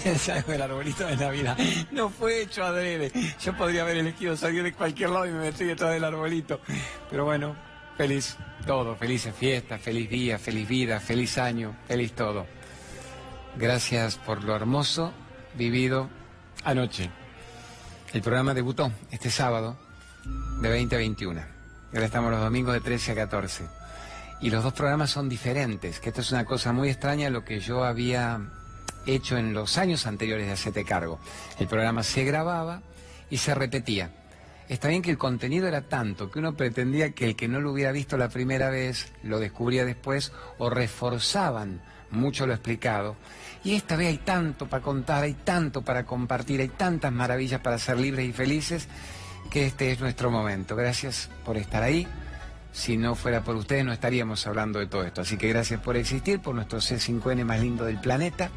Salgo del arbolito de Navidad. No fue hecho adrede. Yo podría haber elegido salir de cualquier lado y me metí detrás del arbolito. Pero bueno, feliz todo. Felices fiestas, feliz día, feliz vida, feliz año, feliz todo. Gracias por lo hermoso vivido anoche. El programa debutó este sábado de 20 a 21. Ahora estamos los domingos de 13 a 14. Y los dos programas son diferentes, que esto es una cosa muy extraña lo que yo había hecho en los años anteriores de Hacete Cargo. El programa se grababa y se repetía. Está bien que el contenido era tanto que uno pretendía que el que no lo hubiera visto la primera vez lo descubría después o reforzaban mucho lo explicado. Y esta vez hay tanto para contar, hay tanto para compartir, hay tantas maravillas para ser libres y felices que este es nuestro momento. Gracias por estar ahí. Si no fuera por ustedes no estaríamos hablando de todo esto. Así que gracias por existir, por nuestro C5N más lindo del planeta.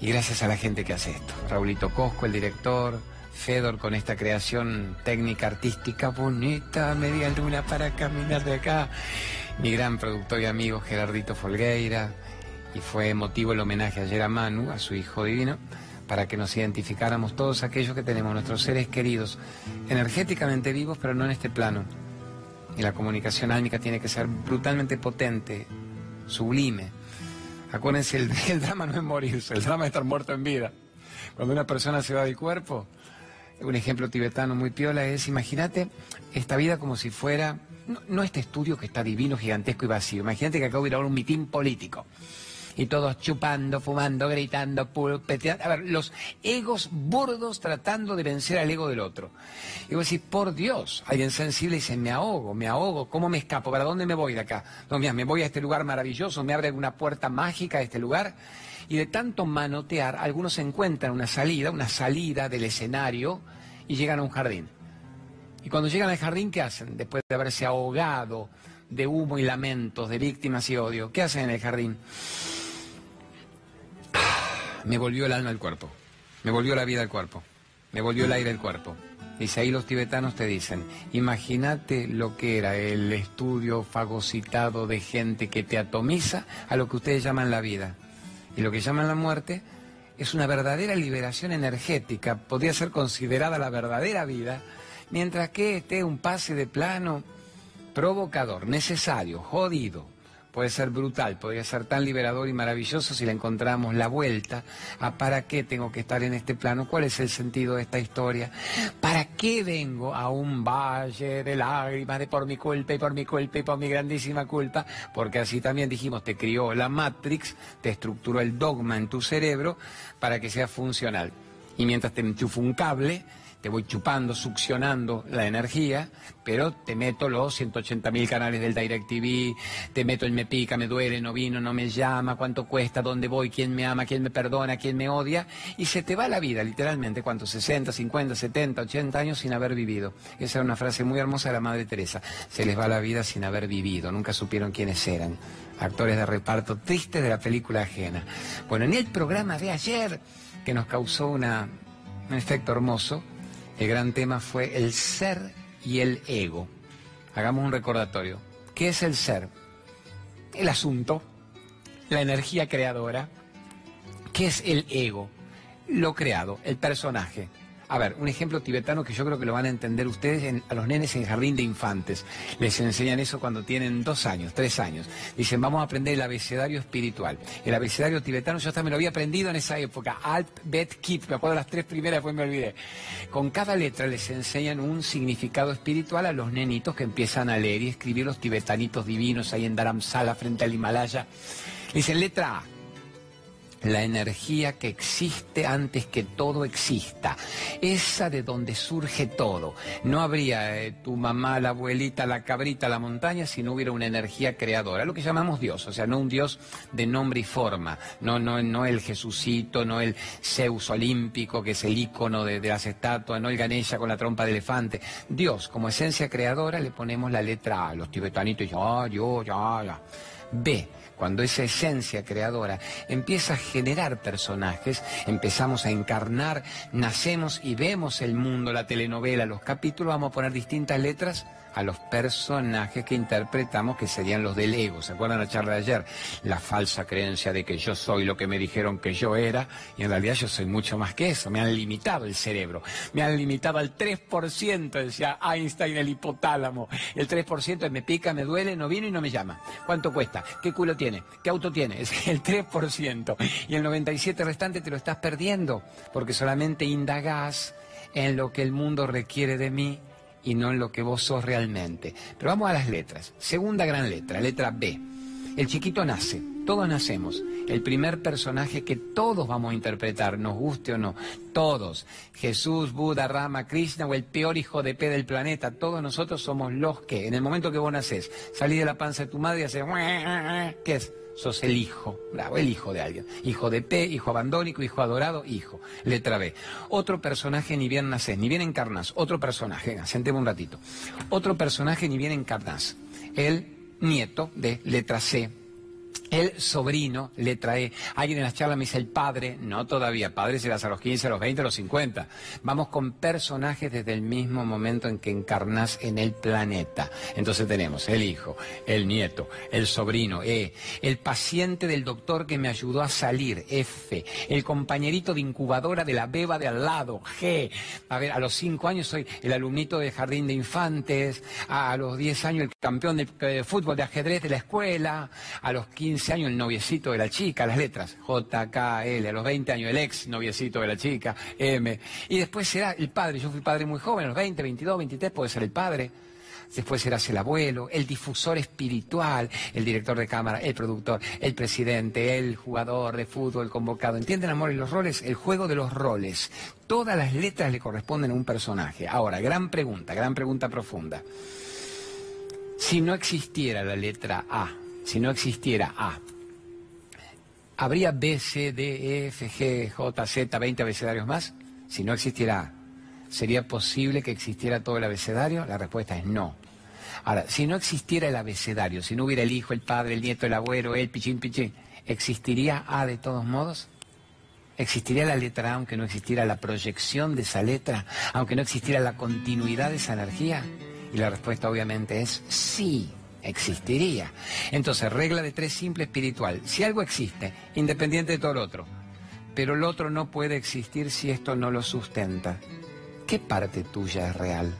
Y gracias a la gente que hace esto. Raulito Cosco, el director, Fedor con esta creación técnica artística bonita, media luna para caminar de acá. Mi gran productor y amigo Gerardito Folgueira. Y fue motivo el homenaje ayer a Manu, a su hijo divino, para que nos identificáramos todos aquellos que tenemos nuestros seres queridos, energéticamente vivos, pero no en este plano. Y la comunicación álmica tiene que ser brutalmente potente, sublime. Acuérdense, el, drama no es morirse, el drama es estar muerto en vida. Cuando una persona se va del cuerpo, un ejemplo tibetano muy piola es, imagínate esta vida como si fuera, no, este estudio que está divino, gigantesco y vacío, imagínate que acá hubiera un mitin político y todos chupando, fumando, gritando, pulpeteando. A ver, los egos burdos tratando de vencer al ego del otro. Y vos decís, por Dios, alguien sensible dice, me ahogo, me ahogo, ¿cómo me escapo? ¿Para dónde me voy de acá? No, me voy a este lugar maravilloso, me abre una puerta mágica a este lugar. Y de tanto manotear, algunos encuentran una salida, una salida del escenario y llegan a un jardín. Y cuando llegan al jardín, ¿qué hacen? Después de haberse ahogado de humo y lamentos, de víctimas y odio, ¿qué hacen en el jardín? Me volvió el alma al cuerpo, me volvió la vida al cuerpo, me volvió el aire al cuerpo. Dice, ahí los tibetanos te dicen, imagínate lo que era el estudio fagocitado de gente que te atomiza a lo que ustedes llaman la vida. Y lo que llaman la muerte es una verdadera liberación energética, podría ser considerada la verdadera vida, mientras que esté un pase de plano provocador, necesario, jodido, puede ser brutal, podría ser tan liberador y maravilloso si le encontramos la vuelta a para qué tengo que estar en este plano, cuál es el sentido de esta historia, para qué vengo a un valle de lágrimas de por mi culpa y por mi culpa y por mi grandísima culpa, porque así también dijimos, te crió la Matrix, te estructuró el dogma en tu cerebro para que sea funcional. Y mientras te enchufo un cable, te voy chupando, succionando la energía, pero te meto los 180.000 canales del DirecTV, te meto el me pica, me duele, no vino, no me llama, cuánto cuesta, dónde voy, quién me ama, quién me perdona, quién me odia, y se te va la vida, literalmente, ¿cuántos? 60, 50, 70, 80 años sin haber vivido. Esa era una frase muy hermosa de la Madre Teresa. Se les va la vida sin haber vivido, nunca supieron quiénes eran. Actores de reparto tristes de la película ajena. Bueno, en el programa de ayer, que nos causó una, un efecto hermoso, el gran tema fue el ser y el ego. Hagamos un recordatorio. ¿Qué es el ser? El asunto, la energía creadora. ¿Qué es el ego? Lo creado, el personaje. A ver, un ejemplo tibetano que yo creo que lo van a entender ustedes a los nenes en jardín de infantes. Les enseñan eso cuando tienen dos años, tres años. Dicen, vamos a aprender el abecedario espiritual. El abecedario tibetano yo hasta me lo había aprendido en esa época. Alt, Bet, Kit. Me acuerdo las tres primeras, después me olvidé. Con cada letra les enseñan un significado espiritual a los nenitos que empiezan a leer y escribir los tibetanitos divinos ahí en Dharamsala frente al Himalaya. Dicen, letra A la energía que existe antes que todo exista, esa de donde surge todo. No habría eh, tu mamá, la abuelita, la cabrita, la montaña si no hubiera una energía creadora, lo que llamamos Dios, o sea, no un Dios de nombre y forma, no, no, no el Jesucito, no el Zeus olímpico, que es el ícono de, las estatuas, no el Ganesha con la trompa de elefante. Dios, como esencia creadora, le ponemos la letra A. Los tibetanitos, ya, yo, ya, ya. B, cuando esa esencia creadora empieza a generar personajes, empezamos a encarnar, nacemos y vemos el mundo, la telenovela, los capítulos, vamos a poner distintas letras a los personajes que interpretamos que serían los del ego. ¿Se acuerdan la charla de ayer? La falsa creencia de que yo soy lo que me dijeron que yo era y en realidad yo soy mucho más que eso. Me han limitado el cerebro. Me han limitado al 3%, decía Einstein, el hipotálamo. El 3% me pica, me duele, no viene y no me llama. ¿Cuánto cuesta? ¿Qué culo tiene? ¿Qué auto tiene? Es el 3%. Y el 97% restante te lo estás perdiendo porque solamente indagás en lo que el mundo requiere de mí y no en lo que vos sos realmente. Pero vamos a las letras. Segunda gran letra, letra B. El chiquito nace, todos nacemos. El primer personaje que todos vamos a interpretar, nos guste o no, todos. Jesús, Buda, Rama, Krishna o el peor hijo de P del planeta, todos nosotros somos los que, en el momento que vos nacés, salís de la panza de tu madre y haces, ¿qué es? Sos el hijo, bravo, el hijo de alguien. Hijo de P, hijo abandónico, hijo adorado, hijo. Letra B. Otro personaje ni bien nacés, ni bien encarnás. Otro personaje, sentemos un ratito. Otro personaje ni bien encarnás. El nieto de letra C, el sobrino le trae, alguien en las charlas me dice el padre, no todavía, padre serás a los 15, a los 20, a los 50. Vamos con personajes desde el mismo momento en que encarnas en el planeta. Entonces tenemos el hijo, el nieto, el sobrino, E, el paciente del doctor que me ayudó a salir, F, el compañerito de incubadora de la beba de al lado, G. A ver, a los 5 años soy el alumnito de jardín de infantes, a los 10 años el campeón de fútbol de ajedrez de la escuela, a los 15 años el noviecito de la chica, las letras, J, K, L, a los 20 años el ex noviecito de la chica, M, y después será el padre, yo fui padre muy joven, a los 20, 22, 23 puede ser el padre, después serás el abuelo, el difusor espiritual, el director de cámara, el productor, el presidente, el jugador de fútbol convocado. ¿Entienden, amor, y los roles? El juego de los roles. Todas las letras le corresponden a un personaje. Ahora, gran pregunta, gran pregunta profunda. Si no existiera la letra A, si no existiera A, ¿habría B, C, D, E, F, G, J, Z, 20 abecedarios más? Si no existiera A, ¿sería posible que existiera todo el abecedario? La respuesta es no. Ahora, si no existiera el abecedario, si no hubiera el hijo, el padre, el nieto, el abuelo, el pichín, pichín, ¿existiría A de todos modos? ¿Existiría la letra A aunque no existiera la proyección de esa letra, aunque no existiera la continuidad de esa energía? Y la respuesta obviamente es sí existiría. Entonces, regla de tres simple espiritual. Si algo existe, independiente de todo lo otro, pero el otro no puede existir si esto no lo sustenta, ¿qué parte tuya es real?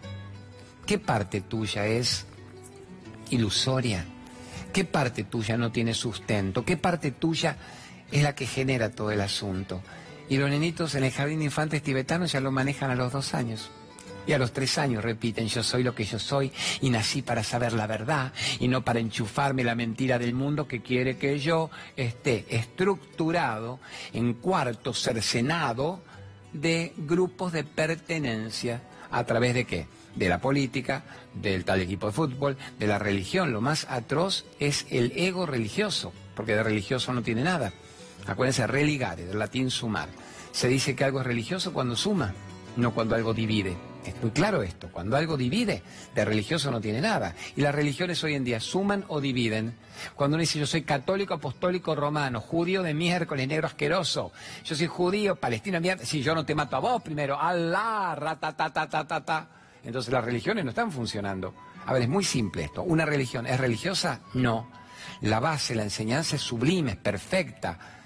¿Qué parte tuya es ilusoria? ¿Qué parte tuya no tiene sustento? ¿Qué parte tuya es la que genera todo el asunto? Y los nenitos en el jardín de infantes tibetanos ya lo manejan a los dos años. Y a los tres años repiten, yo soy lo que yo soy y nací para saber la verdad y no para enchufarme la mentira del mundo que quiere que yo esté estructurado en cuarto cercenado de grupos de pertenencia a través de qué? De la política, del tal equipo de fútbol, de la religión. Lo más atroz es el ego religioso, porque de religioso no tiene nada. Acuérdense, religare, del latín sumar. Se dice que algo es religioso cuando suma, no cuando algo divide. Es muy claro esto. Cuando algo divide, de religioso no tiene nada. Y las religiones hoy en día suman o dividen. Cuando uno dice yo soy católico, apostólico, romano, judío de miércoles, negro asqueroso. Yo soy judío, palestino, mierda. Si yo no te mato a vos primero. Allah, ta Entonces las religiones no están funcionando. A ver, es muy simple esto. ¿Una religión es religiosa? No. La base, la enseñanza es sublime, es perfecta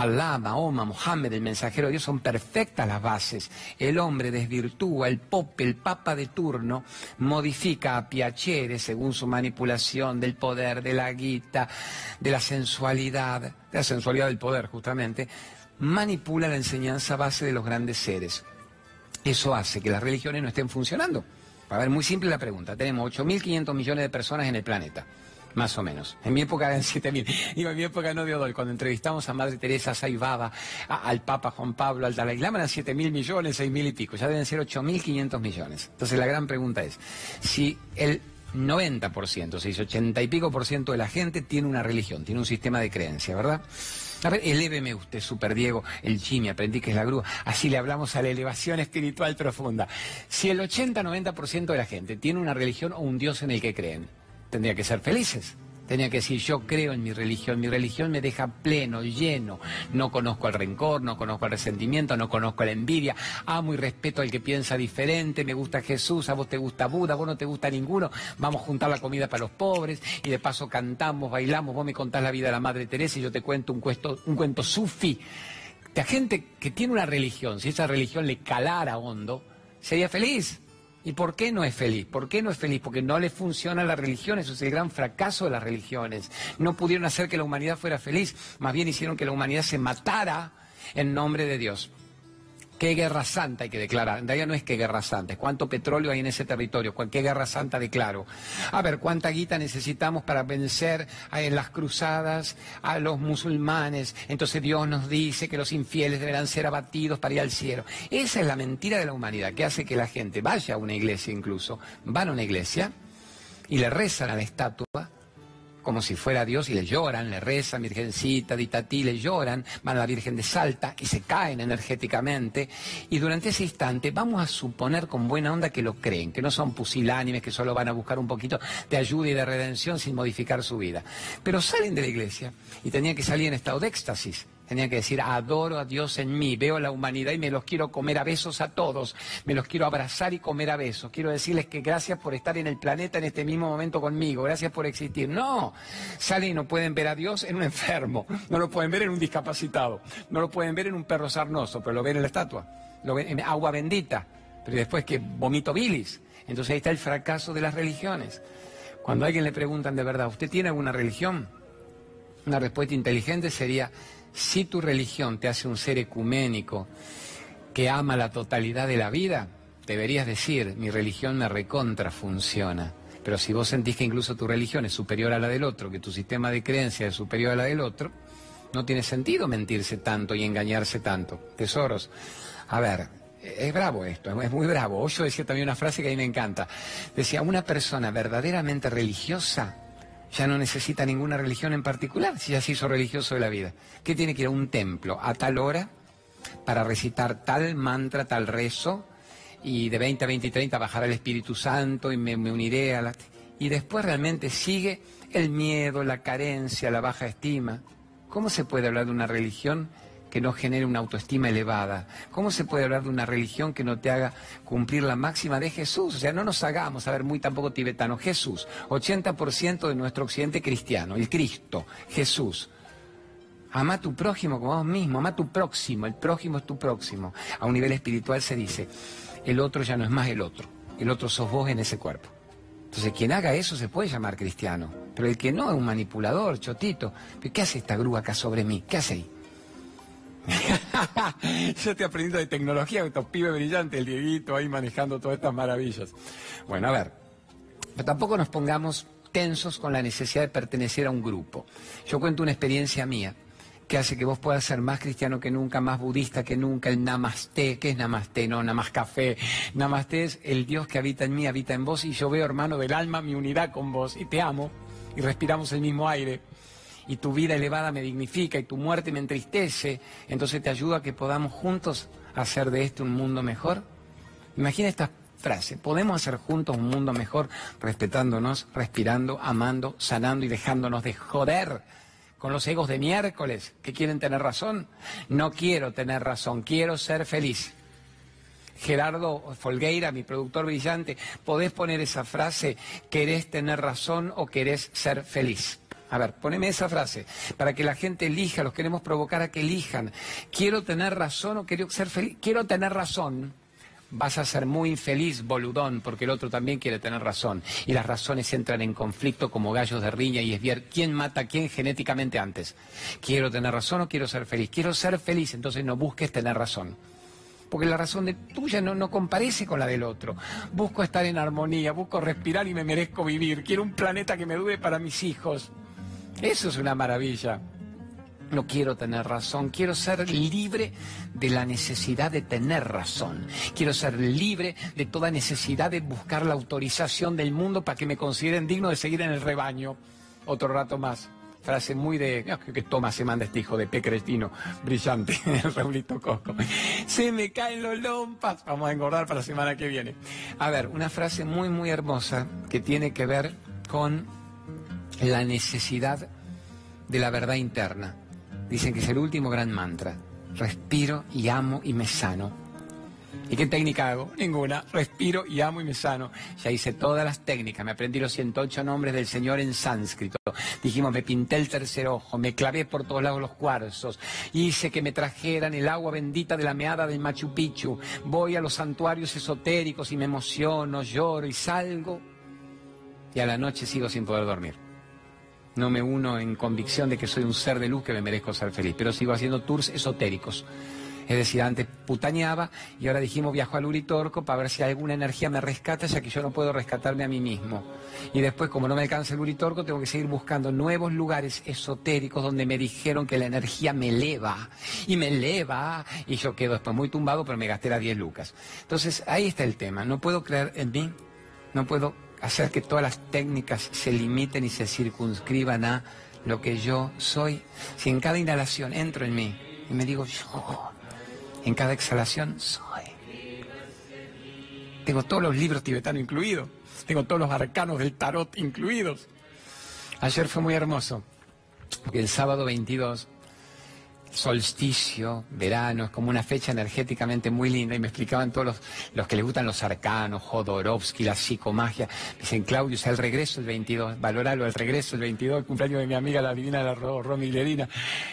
Allah, Mahoma, Mohammed, el mensajero de Dios, son perfectas las bases. El hombre desvirtúa, el pope, el papa de turno, modifica a piacere según su manipulación del poder, de la guita, de la sensualidad, de la sensualidad del poder justamente, manipula la enseñanza base de los grandes seres. Eso hace que las religiones no estén funcionando. A ver, muy simple la pregunta. Tenemos 8.500 millones de personas en el planeta más o menos. En mi época eran 7.000. Digo, en mi época no de Odol, cuando entrevistamos a Madre Teresa Saibaba, al Papa Juan Pablo, al Dalai Lama, eran 7.000 millones, 6.000 y pico. Ya deben ser 8.500 millones. Entonces la gran pregunta es, si el 90%, si 80 y pico por ciento de la gente tiene una religión, tiene un sistema de creencia, ¿verdad? A ver, eléveme usted, Super Diego, el Jimmy, aprendí que es la grúa. Así le hablamos a la elevación espiritual profunda. Si el 80-90% de la gente tiene una religión o un Dios en el que creen, tendría que ser felices. Tenía que decir, yo creo en mi religión, mi religión me deja pleno, lleno. No conozco el rencor, no conozco el resentimiento, no conozco la envidia. Amo y respeto al que piensa diferente, me gusta Jesús, a vos te gusta Buda, a vos no te gusta ninguno. Vamos a juntar la comida para los pobres y de paso cantamos, bailamos, vos me contás la vida de la Madre Teresa y yo te cuento un, cuento, un cuento sufi. La gente que tiene una religión, si esa religión le calara hondo, sería feliz. ¿Y por qué no es feliz? ¿Por qué no es feliz? Porque no le funciona la religión, eso es el gran fracaso de las religiones. No pudieron hacer que la humanidad fuera feliz, más bien hicieron que la humanidad se matara en nombre de Dios. ¿Qué guerra santa hay que declarar? En realidad no es qué guerra santa, es cuánto petróleo hay en ese territorio, qué guerra santa declaro. A ver, cuánta guita necesitamos para vencer en las cruzadas a los musulmanes. Entonces Dios nos dice que los infieles deberán ser abatidos para ir al cielo. Esa es la mentira de la humanidad que hace que la gente vaya a una iglesia incluso, van a una iglesia y le rezan a la estatua como si fuera Dios y le lloran, le rezan, Virgencita, Ditatí, le lloran, van a la Virgen de Salta y se caen energéticamente. Y durante ese instante vamos a suponer con buena onda que lo creen, que no son pusilánimes, que solo van a buscar un poquito de ayuda y de redención sin modificar su vida. Pero salen de la iglesia y tenían que salir en estado de éxtasis. Tenía que decir, adoro a Dios en mí, veo la humanidad y me los quiero comer a besos a todos, me los quiero abrazar y comer a besos. Quiero decirles que gracias por estar en el planeta en este mismo momento conmigo, gracias por existir. No, salen y no pueden ver a Dios en un enfermo, no lo pueden ver en un discapacitado, no lo pueden ver en un perro sarnoso, pero lo ven en la estatua, lo ven en agua bendita, pero después que vomito bilis. Entonces ahí está el fracaso de las religiones. Cuando a alguien le preguntan de verdad, ¿usted tiene alguna religión? Una respuesta inteligente sería, si tu religión te hace un ser ecuménico que ama la totalidad de la vida, deberías decir, mi religión me recontra funciona. Pero si vos sentís que incluso tu religión es superior a la del otro, que tu sistema de creencias es superior a la del otro, no tiene sentido mentirse tanto y engañarse tanto. Tesoros, a ver, es bravo esto, es muy bravo. Yo decía también una frase que a mí me encanta. Decía, una persona verdaderamente religiosa ya no necesita ninguna religión en particular, si ya se hizo religioso de la vida. ¿Qué tiene que ir a un templo a tal hora para recitar tal mantra, tal rezo? Y de 20 a 20 y 30 bajará el Espíritu Santo y me, me uniré a la... Y después realmente sigue el miedo, la carencia, la baja estima. ¿Cómo se puede hablar de una religión que no genere una autoestima elevada? ¿Cómo se puede hablar de una religión que no te haga cumplir la máxima de Jesús? O sea, no nos hagamos, a ver, muy tampoco tibetano, Jesús, 80% de nuestro occidente cristiano, el Cristo, Jesús. Ama a tu prójimo como vos mismo, ama a tu próximo, el prójimo es tu próximo. A un nivel espiritual se dice, el otro ya no es más el otro, el otro sos vos en ese cuerpo. Entonces, quien haga eso se puede llamar cristiano, pero el que no es un manipulador, chotito. ¿Qué hace esta grúa acá sobre mí? ¿Qué hace ahí? Yo estoy aprendiendo de tecnología, estos pibes brillantes, el Dieguito ahí manejando todas estas maravillas. Bueno, a ver, pero tampoco nos pongamos tensos con la necesidad de pertenecer a un grupo. Yo cuento una experiencia mía que hace que vos puedas ser más cristiano que nunca, más budista que nunca, el namaste, ¿qué es namaste? No, más café. Namaste es el Dios que habita en mí, habita en vos y yo veo, hermano del alma, mi unidad con vos y te amo y respiramos el mismo aire y tu vida elevada me dignifica y tu muerte me entristece, entonces te ayuda a que podamos juntos hacer de este un mundo mejor. Imagina esta frase, podemos hacer juntos un mundo mejor respetándonos, respirando, amando, sanando y dejándonos de joder con los egos de miércoles que quieren tener razón. No quiero tener razón, quiero ser feliz. Gerardo Folgueira, mi productor brillante, podés poner esa frase, querés tener razón o querés ser feliz. A ver, poneme esa frase, para que la gente elija, los queremos provocar a que elijan. Quiero tener razón o quiero ser feliz. Quiero tener razón. Vas a ser muy infeliz, boludón, porque el otro también quiere tener razón. Y las razones entran en conflicto como gallos de riña y es ver quién mata a quién genéticamente antes. Quiero tener razón o quiero ser feliz. Quiero ser feliz, entonces no busques tener razón porque la razón tuya no, no comparece con la del otro. Busco estar en armonía, busco respirar y me merezco vivir. Quiero un planeta que me dure para mis hijos. Eso es una maravilla. No quiero tener razón, quiero ser libre de la necesidad de tener razón. Quiero ser libre de toda necesidad de buscar la autorización del mundo para que me consideren digno de seguir en el rebaño. Otro rato más. Frase muy de. que toma se manda este hijo de P. brillante, el Raulito Cosco. Se me caen los lompas. Vamos a engordar para la semana que viene. A ver, una frase muy, muy hermosa que tiene que ver con la necesidad de la verdad interna. Dicen que es el último gran mantra. Respiro y amo y me sano. ¿Y qué técnica hago? Ninguna. Respiro y amo y me sano. Ya hice todas las técnicas. Me aprendí los 108 nombres del Señor en sánscrito. Dijimos, me pinté el tercer ojo, me clavé por todos lados los cuarzos. Hice que me trajeran el agua bendita de la meada del Machu Picchu. Voy a los santuarios esotéricos y me emociono, lloro y salgo. Y a la noche sigo sin poder dormir. No me uno en convicción de que soy un ser de luz que me merezco ser feliz, pero sigo haciendo tours esotéricos. Es decir, antes putañaba y ahora dijimos viajo al Uritorco para ver si alguna energía me rescata, ya que yo no puedo rescatarme a mí mismo. Y después, como no me alcanza el Uritorco, tengo que seguir buscando nuevos lugares esotéricos donde me dijeron que la energía me eleva y me eleva y yo quedo después muy tumbado, pero me gasté las 10 lucas. Entonces, ahí está el tema. No puedo creer en mí, no puedo hacer que todas las técnicas se limiten y se circunscriban a lo que yo soy. Si en cada inhalación entro en mí y me digo yo, en cada exhalación soy. Tengo todos los libros tibetanos incluidos. Tengo todos los arcanos del tarot incluidos. Ayer fue muy hermoso, porque el sábado 22 solsticio, verano, es como una fecha energéticamente muy linda y me explicaban todos los, los que les gustan los arcanos, Jodorowsky, la psicomagia. dicen, Claudio, es el regreso el 22, valoralo, el regreso el 22, el cumpleaños de mi amiga la divina la Romy Lerina,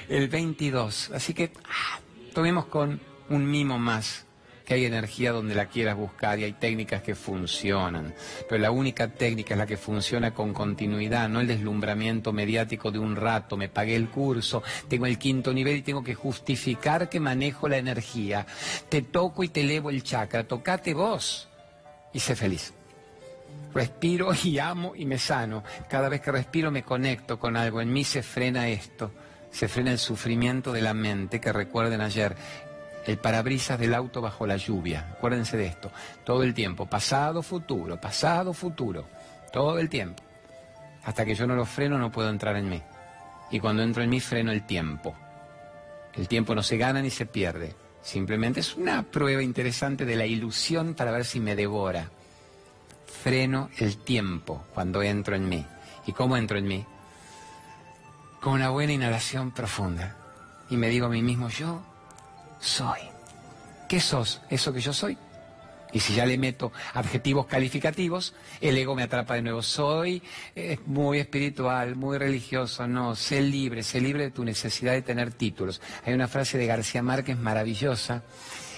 el 22. Así que ah, tomemos con un mimo más que hay energía donde la quieras buscar y hay técnicas que funcionan. Pero la única técnica es la que funciona con continuidad, no el deslumbramiento mediático de un rato. Me pagué el curso, tengo el quinto nivel y tengo que justificar que manejo la energía. Te toco y te elevo el chakra, tocate vos y sé feliz. Respiro y amo y me sano. Cada vez que respiro me conecto con algo. En mí se frena esto. Se frena el sufrimiento de la mente, que recuerden ayer, el parabrisas del auto bajo la lluvia. Acuérdense de esto. Todo el tiempo. Pasado, futuro. Pasado, futuro. Todo el tiempo. Hasta que yo no lo freno no puedo entrar en mí. Y cuando entro en mí freno el tiempo. El tiempo no se gana ni se pierde. Simplemente es una prueba interesante de la ilusión para ver si me devora. Freno el tiempo cuando entro en mí. ¿Y cómo entro en mí? Con una buena inhalación profunda. Y me digo a mí mismo, yo soy. ¿Qué sos? Eso que yo soy. Y si ya le meto adjetivos calificativos, el ego me atrapa de nuevo. Soy eh, muy espiritual, muy religioso. No, sé libre, sé libre de tu necesidad de tener títulos. Hay una frase de García Márquez maravillosa.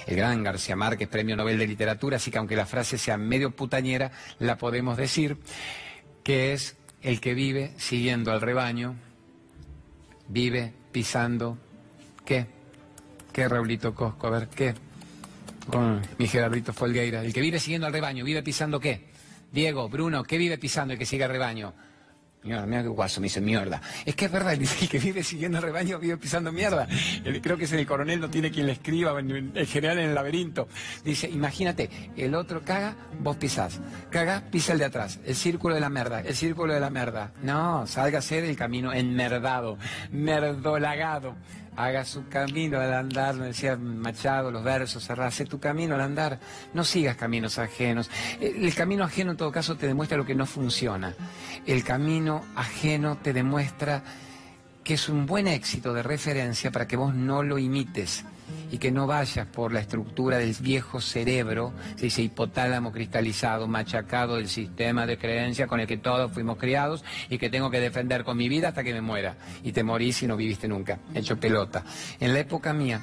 El gran García Márquez, premio Nobel de Literatura, así que aunque la frase sea medio putañera, la podemos decir, que es el que vive siguiendo al rebaño, vive pisando, ¿qué? ¿Qué, Raulito Cosco? A ver, ¿qué? Con mi Gerardito Folgueira. El que vive siguiendo al rebaño, ¿vive pisando qué? Diego, Bruno, ¿qué vive pisando el que sigue al rebaño? Mira, mira qué guaso, me dice mierda. Es que es verdad, el que vive siguiendo el rebaño vive pisando mierda. creo que es el coronel, no tiene quien le escriba, en, general en el laberinto. Dice, imagínate, el otro caga, vos pisás. Caga, pisa el de atrás. El círculo de la merda, el círculo de la merda. No, sálgase del camino enmerdado, merdolagado haga su camino al andar, me decía Machado, los versos, hace tu camino al andar, no sigas caminos ajenos. El camino ajeno en todo caso te demuestra lo que no funciona. El camino ajeno te demuestra que es un buen éxito de referencia para que vos no lo imites y que no vayas por la estructura del viejo cerebro, ese hipotálamo cristalizado, machacado del sistema de creencia con el que todos fuimos criados y que tengo que defender con mi vida hasta que me muera. Y te morís y no viviste nunca, hecho pelota. En la época mía,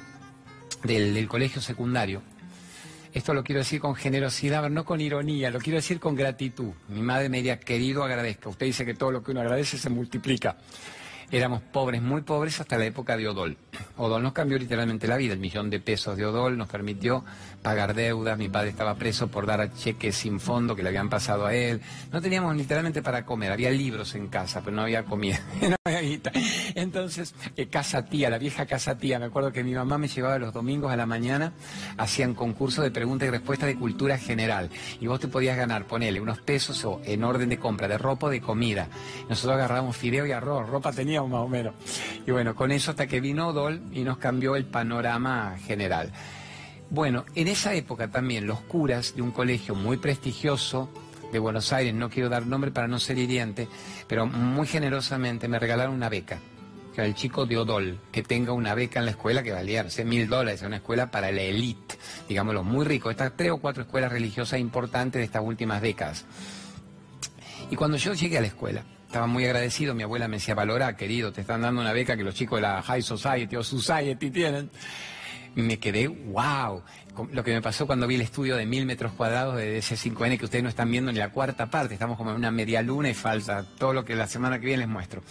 del, del colegio secundario, esto lo quiero decir con generosidad, no con ironía, lo quiero decir con gratitud. Mi madre me diría, querido, agradezca. Usted dice que todo lo que uno agradece se multiplica. Éramos pobres, muy pobres hasta la época de Odol. Odol nos cambió literalmente la vida. El millón de pesos de Odol nos permitió pagar deudas. Mi padre estaba preso por dar cheques sin fondo que le habían pasado a él. No teníamos literalmente para comer. Había libros en casa, pero no había comida. Entonces, eh, casa tía, la vieja casa tía. Me acuerdo que mi mamá me llevaba los domingos a la mañana, hacían concursos de preguntas y respuestas de cultura general. Y vos te podías ganar, ponele, unos pesos o en orden de compra, de ropa o de comida. Nosotros agarrábamos fideo y arroz. Ropa tenía más o menos. Y bueno, con eso hasta que vino Y nos cambió el panorama general. Bueno, en esa época también los curas de un colegio muy prestigioso de Buenos Aires, no quiero dar nombre para no ser hiriente, pero muy generosamente me regalaron una beca que el chico de Odol, que tenga una beca en la escuela que valía mil dólares, una escuela para la élite, digamos, los muy ricos, estas tres o cuatro escuelas religiosas importantes de estas últimas décadas. Y cuando yo llegué a la escuela, estaba muy agradecido, mi abuela me decía, valora, querido, te están dando una beca que los chicos de la High Society o Society tienen. me quedé, wow, lo que me pasó cuando vi el estudio de mil metros cuadrados de ese 5N que ustedes no están viendo ni la cuarta parte, estamos como en una media luna y falsa, todo lo que la semana que viene les muestro.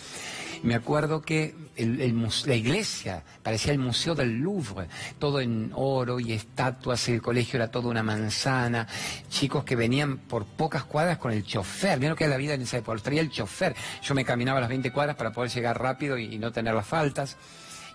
Me acuerdo que la iglesia parecía el Museo del Louvre, todo en oro y estatuas, el colegio era toda una manzana, chicos que venían por pocas cuadras con el chofer, lo que era la vida en esa época, traía el chofer, yo me caminaba las 20 cuadras para poder llegar rápido y no tener las faltas.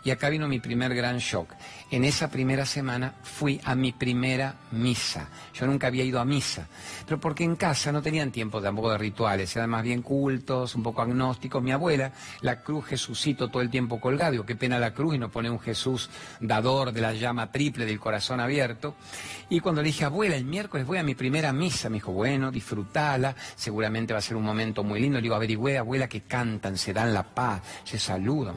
Y acá vino mi primer gran shock. En esa primera semana fui a mi primera misa. Yo nunca había ido a misa, pero porque en casa no tenían tiempo tampoco de rituales, eran más bien cultos, un poco agnósticos. Mi abuela, la cruz Jesucito todo el tiempo colgado, digo, qué pena la cruz y no pone un Jesús dador de la llama triple del corazón abierto. Y cuando le dije, abuela, el miércoles voy a mi primera misa, me dijo, bueno, disfrutala, seguramente va a ser un momento muy lindo. Le digo, averigüe, abuela, que cantan, se dan la paz, se saludan.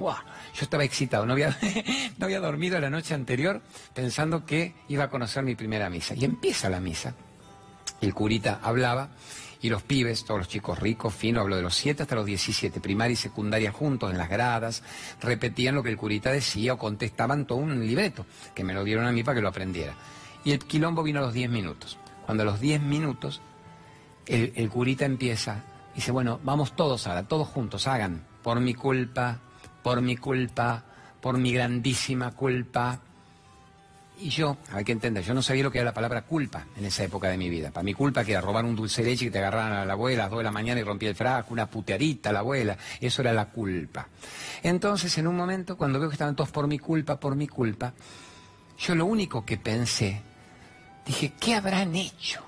Yo estaba excitado, no había, no había dormido la noche anterior pensando que iba a conocer mi primera misa. Y empieza la misa. El curita hablaba y los pibes, todos los chicos ricos, finos, hablo de los 7 hasta los 17, primaria y secundaria juntos en las gradas, repetían lo que el curita decía o contestaban todo un libreto, que me lo dieron a mí para que lo aprendiera. Y el quilombo vino a los 10 minutos. Cuando a los 10 minutos el, el curita empieza, dice, bueno, vamos todos ahora, todos juntos, hagan, por mi culpa, por mi culpa, por mi grandísima culpa. Y yo, hay que entender, yo no sabía lo que era la palabra culpa en esa época de mi vida. Para mi culpa que era robar un dulce de leche que te agarraran a la abuela a las 2 de la mañana y rompía el frasco, una puteadita a la abuela. Eso era la culpa. Entonces, en un momento, cuando veo que estaban todos por mi culpa, por mi culpa, yo lo único que pensé, dije, ¿qué habrán hecho?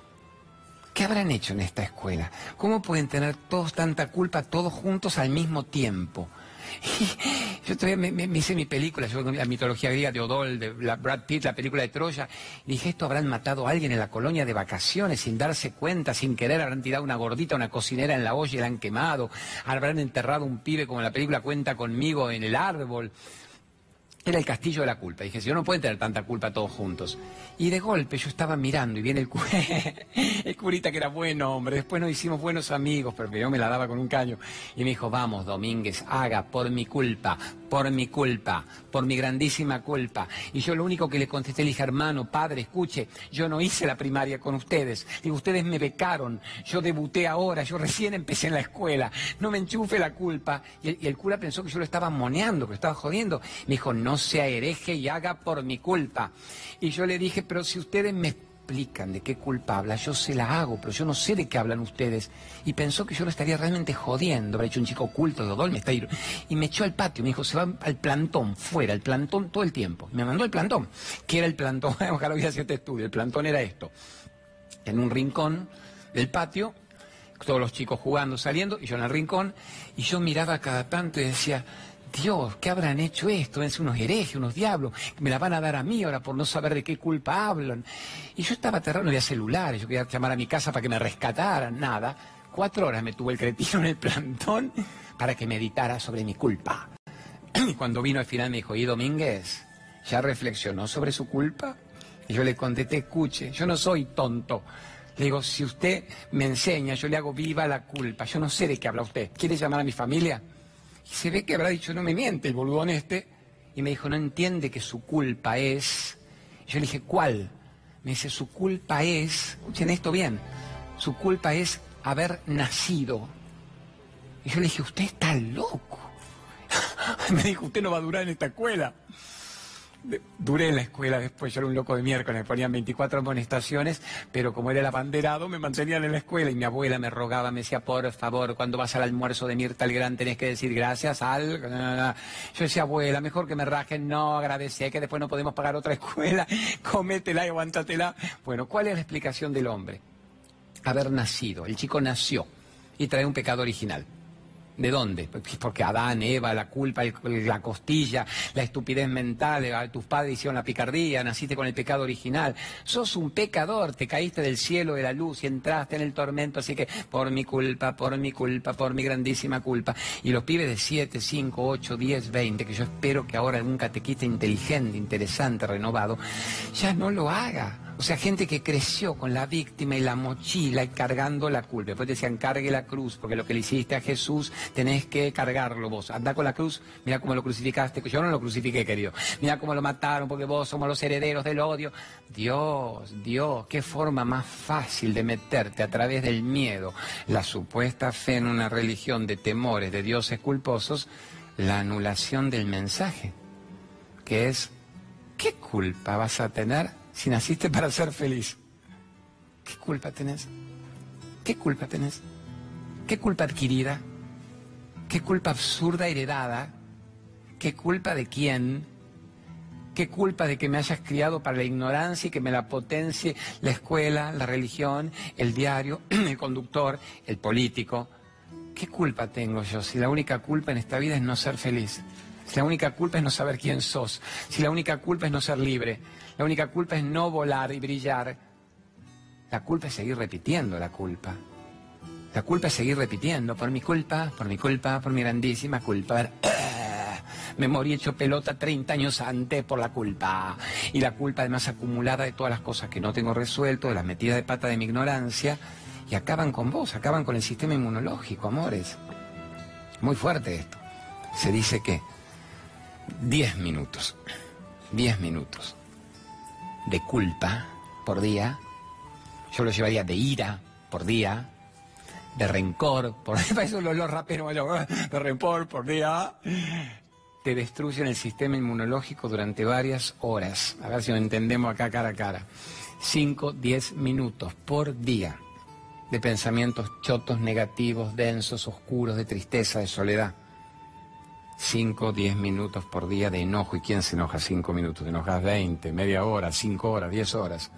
¿Qué habrán hecho en esta escuela? ¿Cómo pueden tener todos tanta culpa, todos juntos al mismo tiempo? yo todavía me, hice mi película, yo la mitología griega de Odol, de Brad Pitt, la película de Troya, y dije, esto habrán matado a alguien en la colonia de vacaciones sin darse cuenta, sin querer, habrán tirado una gordita, una cocinera en la olla y la han quemado, habrán enterrado un pibe como la película cuenta conmigo en el árbol. Era el castillo de la culpa. Dije, si yo no pueden tener tanta culpa todos juntos. Y de golpe yo estaba mirando y viene el, el curita que era bueno, hombre. Después nos hicimos buenos amigos, pero yo me la daba con un caño. Y me dijo, vamos, Domínguez, haga por mi culpa, por mi culpa, por mi grandísima culpa. Y yo lo único que le contesté, le dije, hermano, padre, escuche, yo no hice la primaria con ustedes. Digo, ustedes me becaron, yo debuté ahora, yo recién empecé en la escuela. No me enchufe la culpa. Y el, cura pensó que yo lo estaba moneando, que lo estaba jodiendo. Me dijo, no sea hereje y haga por mi culpa. Y yo le dije, pero si ustedes me explican de qué culpa habla, yo se la hago, pero yo no sé de qué hablan ustedes. Y pensó que yo lo estaría realmente jodiendo, habrá hecho un chico oculto de Odol, me está Y me echó al patio, me dijo, se va al plantón, fuera, al plantón todo el tiempo. Me mandó el plantón. ¿Qué era el plantón? Ojalá hubiera sido este estudio. El plantón era esto. En un rincón del patio, todos los chicos jugando, saliendo, y yo en el rincón, y yo miraba cada tanto y decía, Dios, ¿qué habrán hecho esto? Es unos herejes, unos diablos, me la van a dar a mí ahora por no saber de qué culpa hablan. Y yo estaba aterrado, no había celulares, yo quería llamar a mi casa para que me rescataran, nada. Cuatro horas me tuvo el cretino en el plantón para que meditara sobre mi culpa. Y cuando vino al final me dijo, ¿y Domínguez? ¿Ya reflexionó sobre su culpa? Y yo le contesté, escuche, yo no soy tonto. Le digo, si usted me enseña, yo le hago viva la culpa. Yo no sé de qué habla usted. ¿Quiere llamar a mi familia? Y se ve que habrá dicho, no me miente el boludón este. Y me dijo, no entiende que su culpa es... yo le dije, ¿cuál? Me dice, su culpa es, escuchen esto bien, su culpa es haber nacido. Y yo le dije, usted está loco. me dijo, usted no va a durar en esta escuela duré en la escuela después, yo era un loco de miércoles, me ponían 24 amonestaciones, pero como era el abanderado, me mantenían en la escuela y mi abuela me rogaba, me decía, por favor, cuando vas al almuerzo de Mirta Gran tenés que decir gracias al... Yo decía, abuela, mejor que me rajen, no, agradece, que después no podemos pagar otra escuela, cométela y aguántatela. Bueno, ¿cuál es la explicación del hombre? Haber nacido, el chico nació y trae un pecado original. ¿De dónde? Porque Adán, Eva, la culpa, la costilla, la estupidez mental, eh, tus padres hicieron la picardía, naciste con el pecado original. Sos un pecador, te caíste del cielo de la luz y entraste en el tormento, así que por mi culpa, por mi culpa, por mi grandísima culpa. Y los pibes de 7, 5, 8, 10, 20, que yo espero que ahora algún catequista inteligente, interesante, renovado, ya no lo haga o sea, gente que creció con la víctima y la mochila y cargando la culpa. Después decían, cargue la cruz, porque lo que le hiciste a Jesús tenés que cargarlo vos. Anda con la cruz, mira cómo lo crucificaste. Yo no lo crucifiqué, querido. Mira cómo lo mataron, porque vos somos los herederos del odio. Dios, Dios, qué forma más fácil de meterte a través del miedo, la supuesta fe en una religión de temores, de dioses culposos, la anulación del mensaje, que es, ¿qué culpa vas a tener? Si naciste para ser feliz? ¿Qué culpa tenés? ¿Qué culpa tenés? ¿Qué culpa adquirida? ¿Qué culpa absurda heredada? ¿Qué culpa de quién? ¿Qué culpa de que me hayas criado para la ignorancia y que me la potencie la escuela, la religión, el diario, el conductor, el político? ¿Qué culpa tengo yo si la única culpa en esta vida es no ser feliz? Si la única culpa es no saber quién sos, si la única culpa es no ser libre, la única culpa es no volar y brillar, la culpa es seguir repitiendo la culpa. La culpa es seguir repitiendo, por mi culpa, por mi culpa, por mi grandísima culpa. Me morí hecho pelota 30 años antes por la culpa. Y la culpa además acumulada de todas las cosas que no tengo resuelto, de las metidas de pata de mi ignorancia, y acaban con vos, acaban con el sistema inmunológico, amores. Muy fuerte esto. Se dice que 10 minutos, 10 minutos de culpa por día, yo lo llevaría de ira por día, de rencor por día, eso lo, lo rapero, de rencor por día, te destruyen el sistema inmunológico durante varias horas. A ver si lo entendemos acá cara a cara. 5, 10 minutos por día de pensamientos chotos, negativos, densos, oscuros, de tristeza, de soledad. 5, 10 minutos por día de enojo. ¿Y quién se enoja 5 minutos? Te enojas 20, media hora, 5 horas, 10 horas.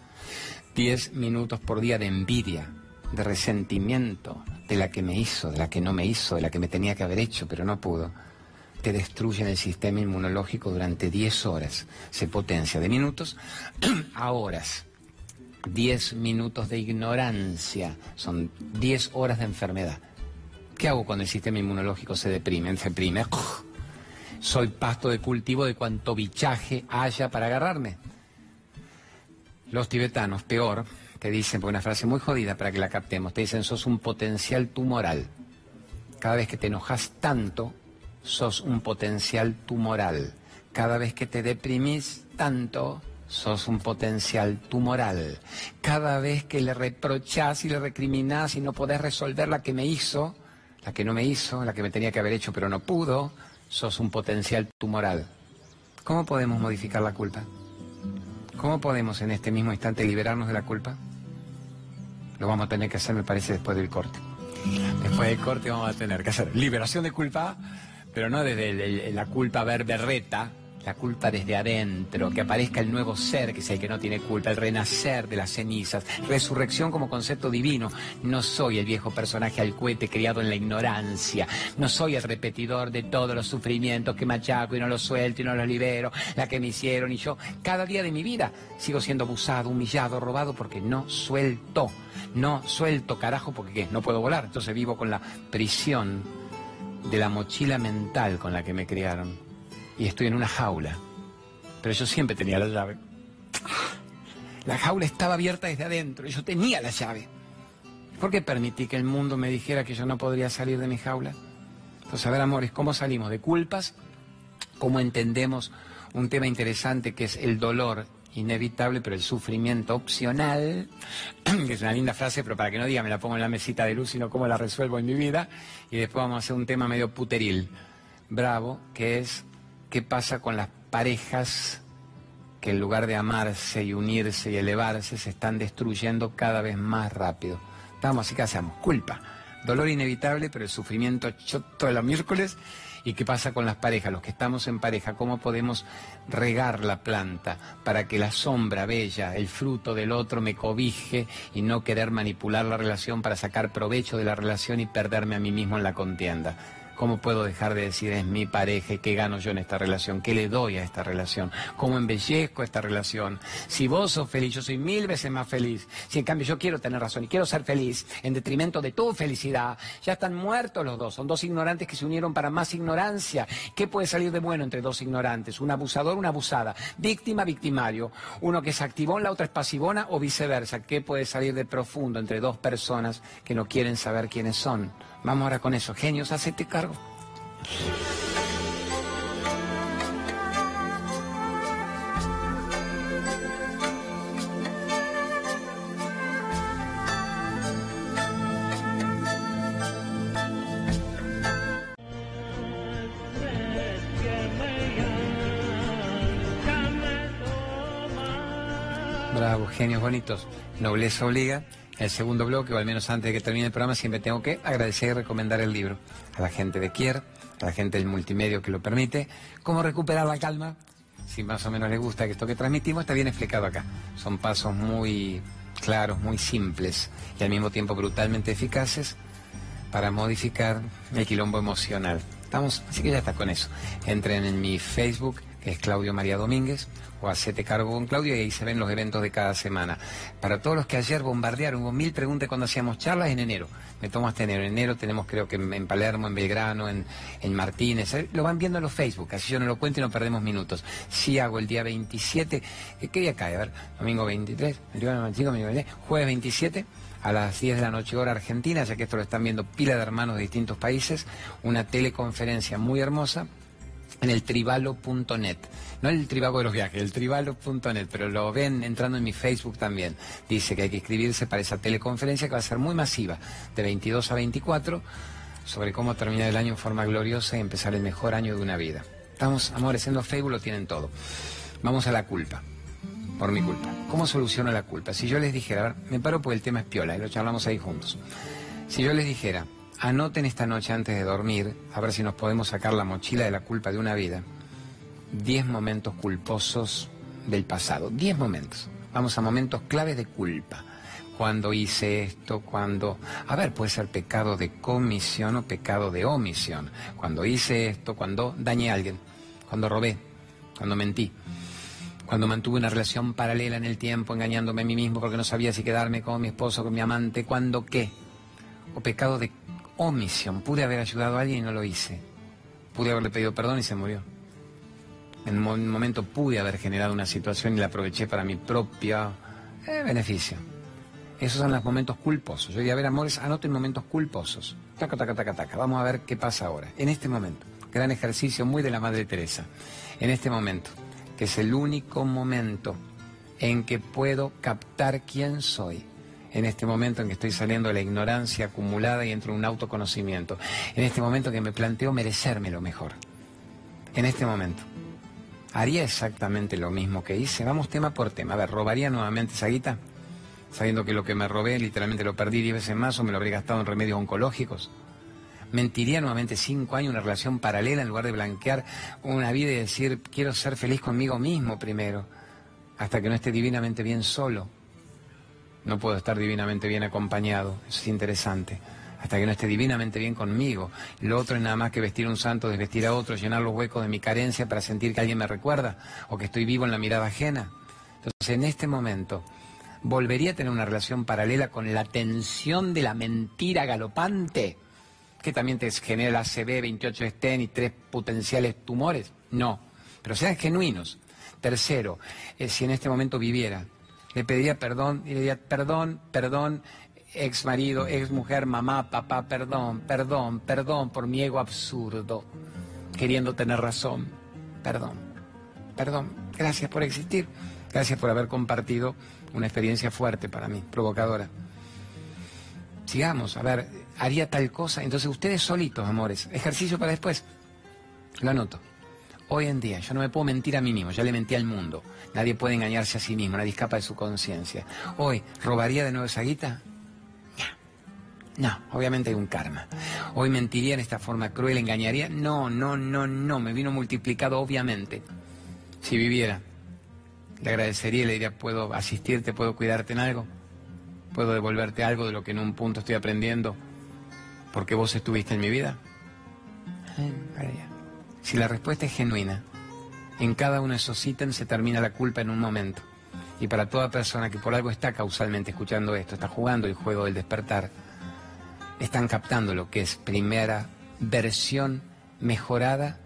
10 minutos por día de envidia, de resentimiento, de la que me hizo, de la que no me hizo, de la que me tenía que haber hecho, pero no pudo. Te destruyen el sistema inmunológico durante 10 horas. Se potencia de minutos a horas. 10 minutos de ignorancia. Son 10 horas de enfermedad. ¿Qué hago cuando el sistema inmunológico se deprime? Se deprime soy pasto de cultivo de cuanto bichaje haya para agarrarme. Los tibetanos, peor, te dicen, por una frase muy jodida para que la captemos, te dicen, sos un potencial tumoral. Cada vez que te enojas tanto, sos un potencial tumoral. Cada vez que te deprimís tanto, sos un potencial tumoral. Cada vez que le reprochás y le recriminás y no podés resolver la que me hizo, la que no me hizo, la que me tenía que haber hecho pero no pudo, sos un potencial tumoral. ¿Cómo podemos modificar la culpa? ¿Cómo podemos en este mismo instante liberarnos de la culpa? Lo vamos a tener que hacer, me parece, después del corte. Después del corte vamos a tener que hacer liberación de culpa, pero no desde la culpa berberreta, la culpa desde adentro, que aparezca el nuevo ser, que es el que no tiene culpa, el renacer de las cenizas, resurrección como concepto divino. No soy el viejo personaje al cohete criado en la ignorancia, no soy el repetidor de todos los sufrimientos que machaco y no los suelto y no los libero, la que me hicieron y yo cada día de mi vida sigo siendo abusado, humillado, robado porque no suelto, no suelto carajo porque ¿qué? no puedo volar, entonces vivo con la prisión de la mochila mental con la que me criaron y estoy en una jaula. Pero yo siempre tenía la llave. La jaula estaba abierta desde adentro y yo tenía la llave. ¿Por qué permití que el mundo me dijera que yo no podría salir de mi jaula? Entonces, a ver, amores, ¿cómo salimos de culpas? ¿Cómo entendemos un tema interesante que es el dolor inevitable, pero el sufrimiento opcional? Que es una linda frase, pero para que no diga, me la pongo en la mesita de luz, sino cómo la resuelvo en mi vida. Y después vamos a hacer un tema medio puteril, bravo, que es qué pasa con las parejas que en lugar de amarse y unirse y elevarse se están destruyendo cada vez más rápido. Vamos, así que hacemos culpa, dolor inevitable, pero el sufrimiento choto de los miércoles. ¿Y qué pasa con las parejas? Los que estamos en pareja, ¿cómo podemos regar la planta para que la sombra bella, el fruto del otro me cobije y no querer manipular la relación para sacar provecho de la relación y perderme a mí mismo en la contienda? ¿Cómo puedo dejar de decir es mi pareja y qué gano yo en esta relación? ¿Qué le doy a esta relación? ¿Cómo embellezco esta relación? Si vos sos feliz, yo soy mil veces más feliz. Si en cambio yo quiero tener razón y quiero ser feliz en detrimento de tu felicidad, ya están muertos los dos. Son dos ignorantes que se unieron para más ignorancia. ¿Qué puede salir de bueno entre dos ignorantes? Un abusador, una abusada. Víctima, victimario. Uno que es activón, la otra es pasivona o viceversa. ¿Qué puede salir de profundo entre dos personas que no quieren saber quiénes son? Vamos ahora con eso. Genios, hacete cargo. Bravo, genios bonitos. Nobleza obliga el segundo bloque, o al menos antes de que termine el programa, siempre tengo que agradecer y recomendar el libro a la gente de Kier, a la gente del multimedio que lo permite. ¿Cómo recuperar la calma? Si más o menos les gusta esto que transmitimos, está bien explicado acá. Son pasos muy claros, muy simples y al mismo tiempo brutalmente eficaces para modificar el quilombo emocional. Estamos, así que ya está con eso. Entren en mi Facebook, que es Claudio María Domínguez, o hacete cargo con Claudio y ahí se ven los eventos de cada semana. Para todos los que ayer bombardearon, hubo mil preguntas cuando hacíamos charlas en enero. Me tomo hasta enero. En enero tenemos creo que en Palermo, en Belgrano, en, en Martínez. Eh, lo van viendo en los Facebook, así yo no lo cuento y no perdemos minutos. Sí hago el día 27, ¿qué día cae? A ver, domingo 23, 25, 25, jueves 27 a las 10 de la noche hora argentina, ya que esto lo están viendo pila de hermanos de distintos países, una teleconferencia muy hermosa en el tribalo.net. No el tribago de los viajes, el tribalo.net, pero lo ven entrando en mi Facebook también. Dice que hay que inscribirse para esa teleconferencia que va a ser muy masiva, de 22 a 24, sobre cómo terminar el año en forma gloriosa y empezar el mejor año de una vida. Estamos, amores, en los Facebook lo tienen todo. Vamos a la culpa, por mi culpa. ¿Cómo soluciono la culpa? Si yo les dijera, a ver, me paro porque el tema es piola y lo charlamos ahí juntos. Si yo les dijera, Anoten esta noche antes de dormir, a ver si nos podemos sacar la mochila de la culpa de una vida. Diez momentos culposos del pasado. Diez momentos. Vamos a momentos claves de culpa. Cuando hice esto, cuando... A ver, puede ser pecado de comisión o pecado de omisión. Cuando hice esto, cuando dañé a alguien, cuando robé, cuando mentí, cuando mantuve una relación paralela en el tiempo, engañándome a mí mismo porque no sabía si quedarme con mi esposo, con mi amante, cuando qué. O pecado de omisión. Pude haber ayudado a alguien y no lo hice. Pude haberle pedido perdón y se murió. En un momento pude haber generado una situación y la aproveché para mi propio eh, beneficio. Esos son los momentos culposos. Yo diría, a ver, amores, anoten momentos culposos. Taca, taca, taca, taca. Vamos a ver qué pasa ahora. En este momento. Gran ejercicio muy de la Madre Teresa. En este momento, que es el único momento en que puedo captar quién soy en este momento en que estoy saliendo de la ignorancia acumulada y entro en un autoconocimiento, en este momento que me planteo merecerme lo mejor, en este momento. ¿Haría exactamente lo mismo que hice? Vamos tema por tema. A ver, ¿robaría nuevamente esa guita? Sabiendo que lo que me robé literalmente lo perdí diez veces más o me lo habría gastado en remedios oncológicos. ¿Mentiría nuevamente cinco años una relación paralela en lugar de blanquear una vida y decir quiero ser feliz conmigo mismo primero, hasta que no esté divinamente bien solo? No puedo estar divinamente bien acompañado, eso es interesante, hasta que no esté divinamente bien conmigo. Lo otro es nada más que vestir a un santo, desvestir a otro, llenar los huecos de mi carencia para sentir que alguien me recuerda o que estoy vivo en la mirada ajena. Entonces, en este momento, ¿volvería a tener una relación paralela con la tensión de la mentira galopante? Que también te genera la ACV, 28 estén y tres potenciales tumores. No, pero sean genuinos. Tercero, eh, si en este momento viviera le pediría perdón y le diría, perdón, perdón, ex marido, ex mujer, mamá, papá, perdón, perdón, perdón por mi ego absurdo, queriendo tener razón, perdón, perdón, gracias por existir, gracias por haber compartido una experiencia fuerte para mí, provocadora. Sigamos, a ver, haría tal cosa, entonces ustedes solitos, amores, ejercicio para después, lo anoto. Hoy en día, yo no me puedo mentir a mí mismo, ya le mentí al mundo. Nadie puede engañarse a sí mismo, nadie escapa de su conciencia. Hoy, ¿robaría de nuevo esa guita? No, obviamente hay un karma. Hoy mentiría en esta forma cruel, engañaría. No, no, no, no, me vino multiplicado obviamente. Si viviera, le agradecería y le diría, ¿puedo asistirte, puedo cuidarte en algo? ¿Puedo devolverte algo de lo que en un punto estoy aprendiendo porque vos estuviste en mi vida? Si la respuesta es genuina, en cada uno de esos ítems se termina la culpa en un momento. Y para toda persona que por algo está causalmente escuchando esto, está jugando el juego del despertar, están captando lo que es primera versión mejorada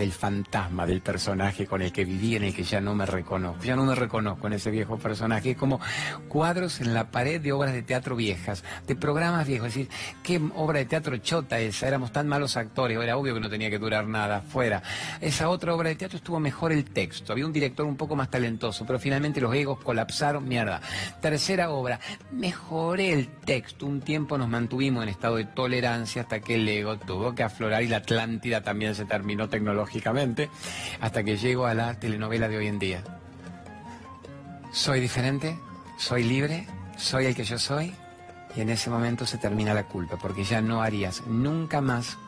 del fantasma del personaje con el que viví, en el que ya no me reconozco. Ya no me reconozco en ese viejo personaje. Es como cuadros en la pared de obras de teatro viejas, de programas viejos. Es decir, qué obra de teatro chota esa. Éramos tan malos actores, era obvio que no tenía que durar nada fuera. Esa otra obra de teatro estuvo mejor el texto. Había un director un poco más talentoso, pero finalmente los egos colapsaron. Mierda. Tercera obra, mejoré el texto. Un tiempo nos mantuvimos en estado de tolerancia hasta que el ego tuvo que aflorar y la Atlántida también se terminó tecnológicamente hasta que llego a la telenovela de hoy en día. Soy diferente, soy libre, soy el que yo soy, y en ese momento se termina la culpa, porque ya no harías nunca más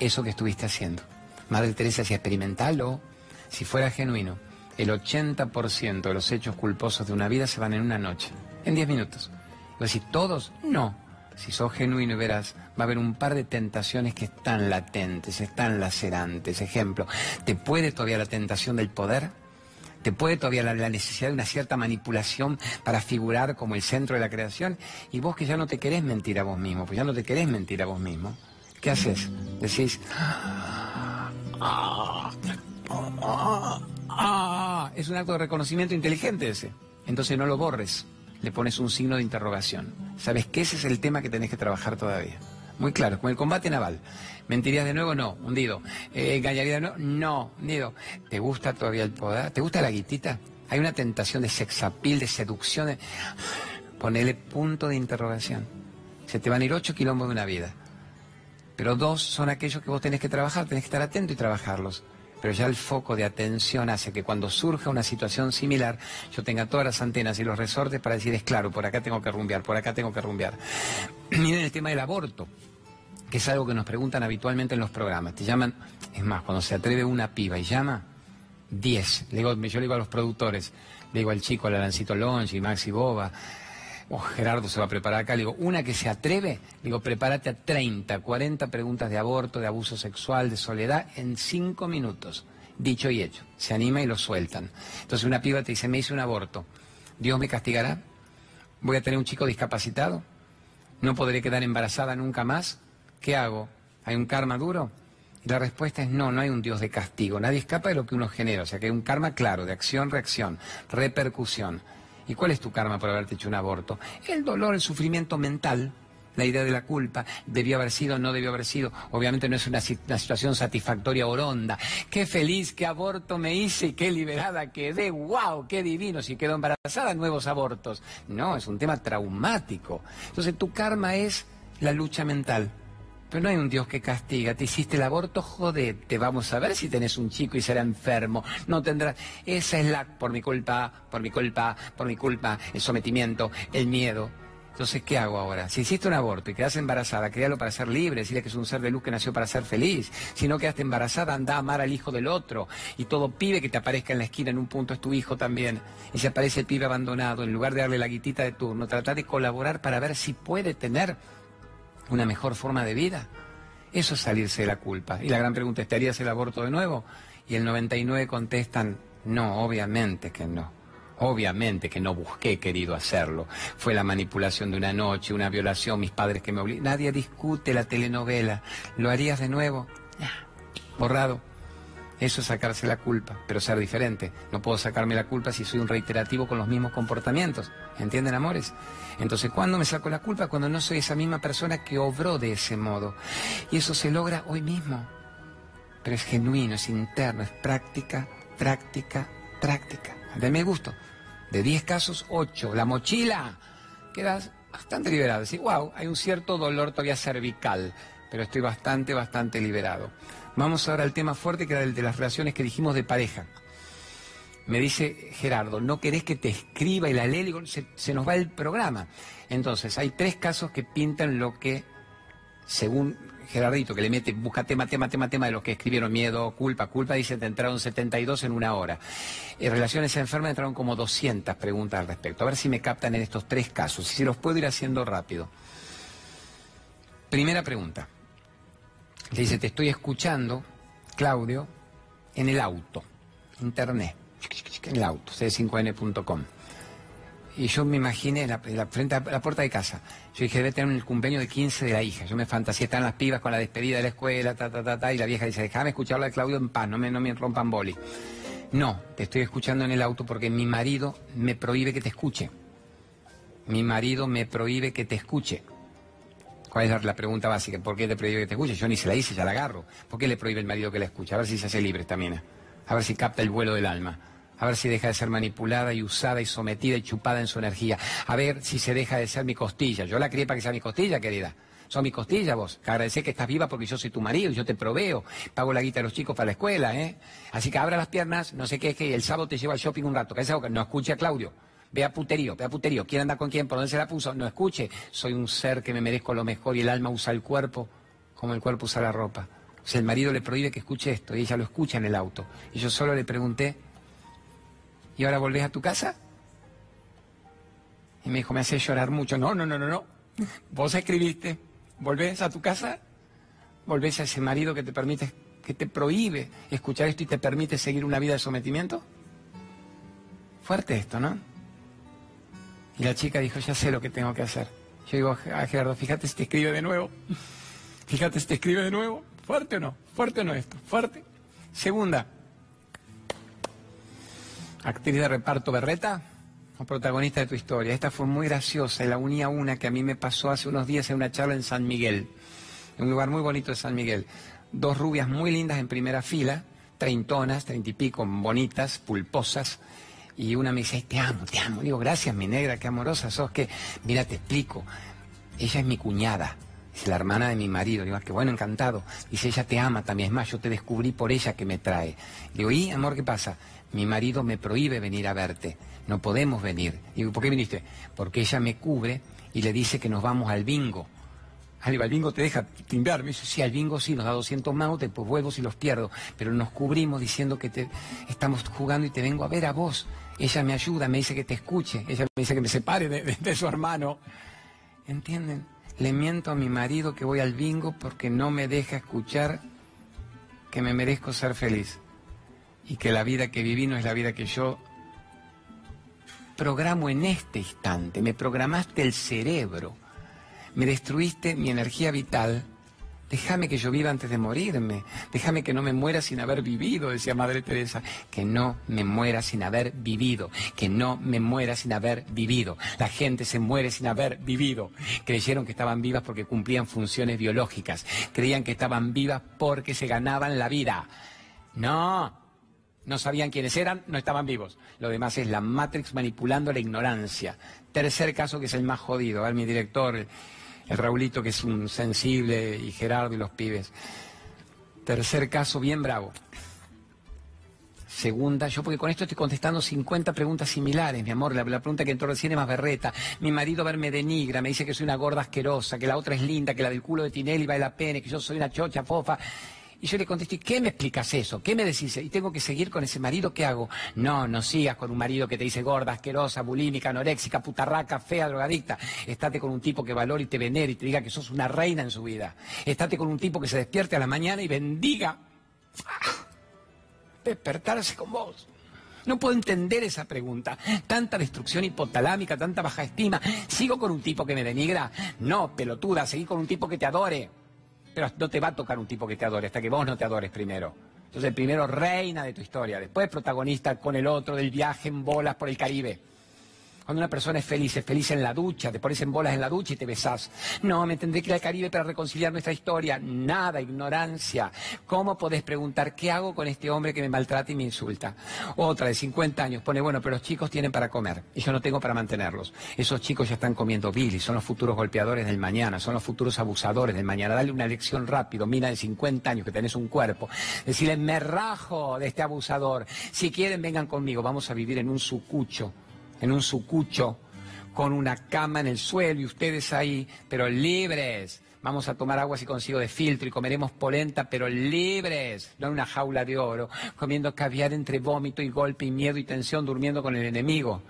eso que estuviste haciendo. Madre Teresa decía, experimentalo, si fuera genuino. El 80% de los hechos culposos de una vida se van en una noche, en 10 minutos. ¿Voy a decir, todos? No si sos genuino y verás, va a haber un par de tentaciones que están latentes, están lacerantes. Ejemplo, ¿te puede todavía la tentación del poder? ¿Te puede todavía la, necesidad de una cierta manipulación para figurar como el centro de la creación? Y vos que ya no te querés mentir a vos mismo, pues ya no te querés mentir a vos mismo, ¿qué haces? Decís, es un acto de reconocimiento inteligente ese. Entonces no lo borres le pones un signo de interrogación. ¿Sabes que ese es el tema que tenés que trabajar todavía? Muy claro, con el combate naval. ¿Mentirías de nuevo? No, hundido. Eh, ¿Engañarías de nuevo? No, hundido. ¿Te gusta todavía el poder? ¿Te gusta la guitita? Hay una tentación de sexapil, de seducción. Ponele punto de interrogación. Se te van a ir ocho kilómetros de una vida. Pero dos son aquellos que vos tenés que trabajar, tenés que estar atento y trabajarlos pero ya el foco de atención hace que cuando surja una situación similar, yo tenga todas las antenas y los resortes para decir, es claro, por acá tengo que rumbear, por acá tengo que rumbear. Miren el tema del aborto, que es algo que nos preguntan habitualmente en los programas. Te llaman, es más, cuando se atreve una piba y llama, 10. Le digo, yo le digo a los productores, le digo al chico, al Alancito Longi, Maxi Boba, oh, Gerardo se va a preparar acá, le digo, una que se atreve, le digo, prepárate a 30, 40 preguntas de aborto, de abuso sexual, de soledad, en 5 minutos. Dicho y hecho. Se anima y lo sueltan. Entonces una piba te dice, me hice un aborto. ¿Dios me castigará? ¿Voy a tener un chico discapacitado? ¿No podré quedar embarazada nunca más? ¿Qué hago? ¿Hay un karma duro? La respuesta es no, no hay un Dios de castigo. Nadie escapa de lo que uno genera. O sea que hay un karma claro, de acción, reacción, repercusión. ¿Y cuál es tu karma por haberte hecho un aborto? El dolor, el sufrimiento mental, la idea de la culpa, debió haber sido, no debió haber sido. Obviamente no es una, situación satisfactoria o ronda. Qué feliz, qué aborto me hice qué liberada quedé. ¡Wow! ¡Qué divino! Si quedó embarazada, nuevos abortos. No, es un tema traumático. Entonces tu karma es la lucha mental. Pero no hay un Dios que castiga. Te hiciste el aborto, jodete. Vamos a ver si tenés un chico y será enfermo. No tendrás. Esa es la. Por mi culpa, por mi culpa, por mi culpa, el sometimiento, el miedo. Entonces, ¿qué hago ahora? Si hiciste un aborto y quedas embarazada, créalo para ser libre, decirle que es un ser de luz que nació para ser feliz. Si no quedaste embarazada, anda a amar al hijo del otro. Y todo pibe que te aparezca en la esquina en un punto es tu hijo también. Y si aparece el pibe abandonado, en lugar de darle la guitita de turno, trata de colaborar para ver si puede tener una mejor forma de vida. Eso es salirse de la culpa. Y la gran pregunta es, ¿te harías el aborto de nuevo? Y el 99 contestan, no, obviamente que no. Obviamente que no busqué querido hacerlo. Fue la manipulación de una noche, una violación, mis padres que me obligaron. Nadie discute la telenovela. ¿Lo harías de nuevo? Borrado. Eso es sacarse la culpa, pero ser diferente. No puedo sacarme la culpa si soy un reiterativo con los mismos comportamientos. ¿Entienden, amores? Entonces, ¿cuándo me saco la culpa? Cuando no soy esa misma persona que obró de ese modo. Y eso se logra hoy mismo. Pero es genuino, es interno, es práctica, práctica, práctica. Deme gusto. De 10 casos, 8. La mochila. Quedas bastante liberado. Decís, wow, hay un cierto dolor todavía cervical, pero estoy bastante, bastante liberado. Vamos ahora al tema fuerte que era el de las relaciones que dijimos de pareja. Me dice Gerardo, ¿no querés que te escriba y la ley? Digo, se, nos va el programa. Entonces, hay tres casos que pintan lo que, según Gerardito, que le mete, busca tema, tema, tema, tema de los que escribieron miedo, culpa, culpa, dice, te entraron 72 en una hora. En relaciones enfermas entraron como 200 preguntas al respecto. A ver si me captan en estos tres casos, si los puedo ir haciendo rápido. Primera pregunta. Le dice, te estoy escuchando, Claudio, en el auto, internet, en el auto, c5n.com. Y yo me imaginé la, la, frente a la puerta de casa. Yo dije, debe tener el cumpleaños de 15 de la hija. Yo me fantasía, están las pibas con la despedida de la escuela, ta, ta, ta, ta, y la vieja dice, déjame escucharla de Claudio en paz, no me, no me rompan boli. No, te estoy escuchando en el auto porque mi marido me prohíbe que te escuche. Mi marido me prohíbe que te escuche. ¿Cuál es la pregunta básica? ¿Por qué te prohíbe que te escuche? Yo ni se la hice, ya la agarro. ¿Por qué le prohíbe el marido que la escuche? A ver si se hace libre también. A ver si capta el vuelo del alma. A ver si deja de ser manipulada y usada y sometida y chupada en su energía. A ver si se deja de ser mi costilla. Yo la crié para que sea mi costilla, querida. Son mi costilla vos. Agradecer que estás viva porque yo soy tu marido, yo te proveo, pago la guita de los chicos para la escuela, ¿eh? Así que abra las piernas, no sé qué es que el sábado te llevo al shopping un rato. Que no escuche a Claudio. Vea puterío, vea puterío. ¿Quién anda con quién? ¿Por dónde se la puso? No escuche. Soy un ser que me merezco lo mejor y el alma usa el cuerpo como el cuerpo usa la ropa. O sea, el marido le prohíbe que escuche esto y ella lo escucha en el auto. Y yo solo le pregunté, ¿y ahora volvés a tu casa? Y me dijo, me hace llorar mucho. No, no, no, no, no. Vos escribiste, volvés a tu casa, volvés a ese marido que te permite, que te prohíbe escuchar esto y te permite seguir una vida de sometimiento. Fuerte esto, ¿no? Y la chica dijo, ya sé lo que tengo que hacer. Yo digo a Gerardo, fíjate si te escribe de nuevo. Fíjate si te escribe de nuevo. ¿Fuerte o no? ¿Fuerte o no esto? ¿Fuerte? Segunda, actriz de reparto Berreta protagonista de tu historia. Esta fue muy graciosa y la unía una que a mí me pasó hace unos días en una charla en San Miguel, en un lugar muy bonito de San Miguel. Dos rubias muy lindas en primera fila, treintonas, treinta y pico, bonitas, pulposas. Y una me dice, te amo, te amo. Digo, gracias, mi negra, qué amorosa sos. Que, mira, te explico. Ella es mi cuñada, es la hermana de mi marido. Digo, ah, qué bueno, encantado. Dice, ella te ama también. Es más, yo te descubrí por ella que me trae. Digo, ¿y, amor, qué pasa? Mi marido me prohíbe venir a verte no podemos venir. Digo, ¿por qué viniste? Porque ella me cubre y le dice que nos vamos al bingo. al bingo te deja timbrar. Me dice, sí, al bingo sí, nos da 200 más, después vuelvo si los pierdo. Pero nos cubrimos diciendo que te, estamos jugando y te vengo a ver a vos. Ella me ayuda, me dice que te escuche. Ella me dice que me separe de su hermano. ¿Entienden? Le miento a mi marido que voy al bingo porque no me deja escuchar que me merezco ser feliz. Y que la vida que viví no es la vida que yo programo en este instante, me programaste el cerebro, me destruiste mi energía vital. Déjame que yo viva antes de morirme, déjame que no me muera sin haber vivido, decía Madre Teresa, que no me muera sin haber vivido, que no me muera sin haber vivido. La gente se muere sin haber vivido. Creyeron que estaban vivas porque cumplían funciones biológicas, creían que estaban vivas porque se ganaban la vida. No, no sabían quiénes eran, no estaban vivos. Lo demás es la Matrix manipulando la ignorancia. Tercer caso que es el más jodido. A mi director, el, Raulito, que es un sensible, y Gerardo y los pibes. Tercer caso bien bravo. Segunda, yo porque con esto estoy contestando 50 preguntas similares, mi amor. La, la, pregunta que entró recién es más berreta. Mi marido verme denigra, me dice que soy una gorda asquerosa, que la otra es linda, que la del culo de Tinelli vale la pena, que yo soy una chocha fofa. Y yo le contesté, ¿qué me explicas eso? ¿Qué me decís? ¿Y tengo que seguir con ese marido? ¿Qué hago? No, no sigas con un marido que te dice gorda, asquerosa, bulímica, anoréxica, putarraca, fea, drogadicta. Estate con un tipo que valore y te venere y te diga que sos una reina en su vida. Estate con un tipo que se despierte a la mañana y bendiga despertarse con vos. No puedo entender esa pregunta. Tanta destrucción hipotalámica, tanta baja estima. ¿Sigo con un tipo que me denigra? No, pelotuda, seguí con un tipo que te adore. Pero no te va a tocar un tipo que te adore hasta que vos no te adores primero. Entonces, primero reina de tu historia, después protagonista con el otro del viaje en bolas por el Caribe. Cuando una persona es feliz, es feliz en la ducha, te pones en bolas en la ducha y te besás. No, me tendré que ir al Caribe para reconciliar nuestra historia. Nada, ignorancia. ¿Cómo podés preguntar qué hago con este hombre que me maltrata y me insulta? Otra de 50 años pone, bueno, pero los chicos tienen para comer y yo no tengo para mantenerlos. Esos chicos ya están comiendo Billy, son los futuros golpeadores del mañana, son los futuros abusadores del mañana. Dale una lección rápido, mira de 50 años que tenés un cuerpo. Decirle, me rajo de este abusador. Si quieren, vengan conmigo, vamos a vivir en un sucucho en un sucucho con una cama en el suelo y ustedes ahí, pero libres. Vamos a tomar agua si consigo de filtro y comeremos polenta, pero libres, no en una jaula de oro, comiendo caviar entre vómito y golpe y miedo y tensión, durmiendo con el enemigo.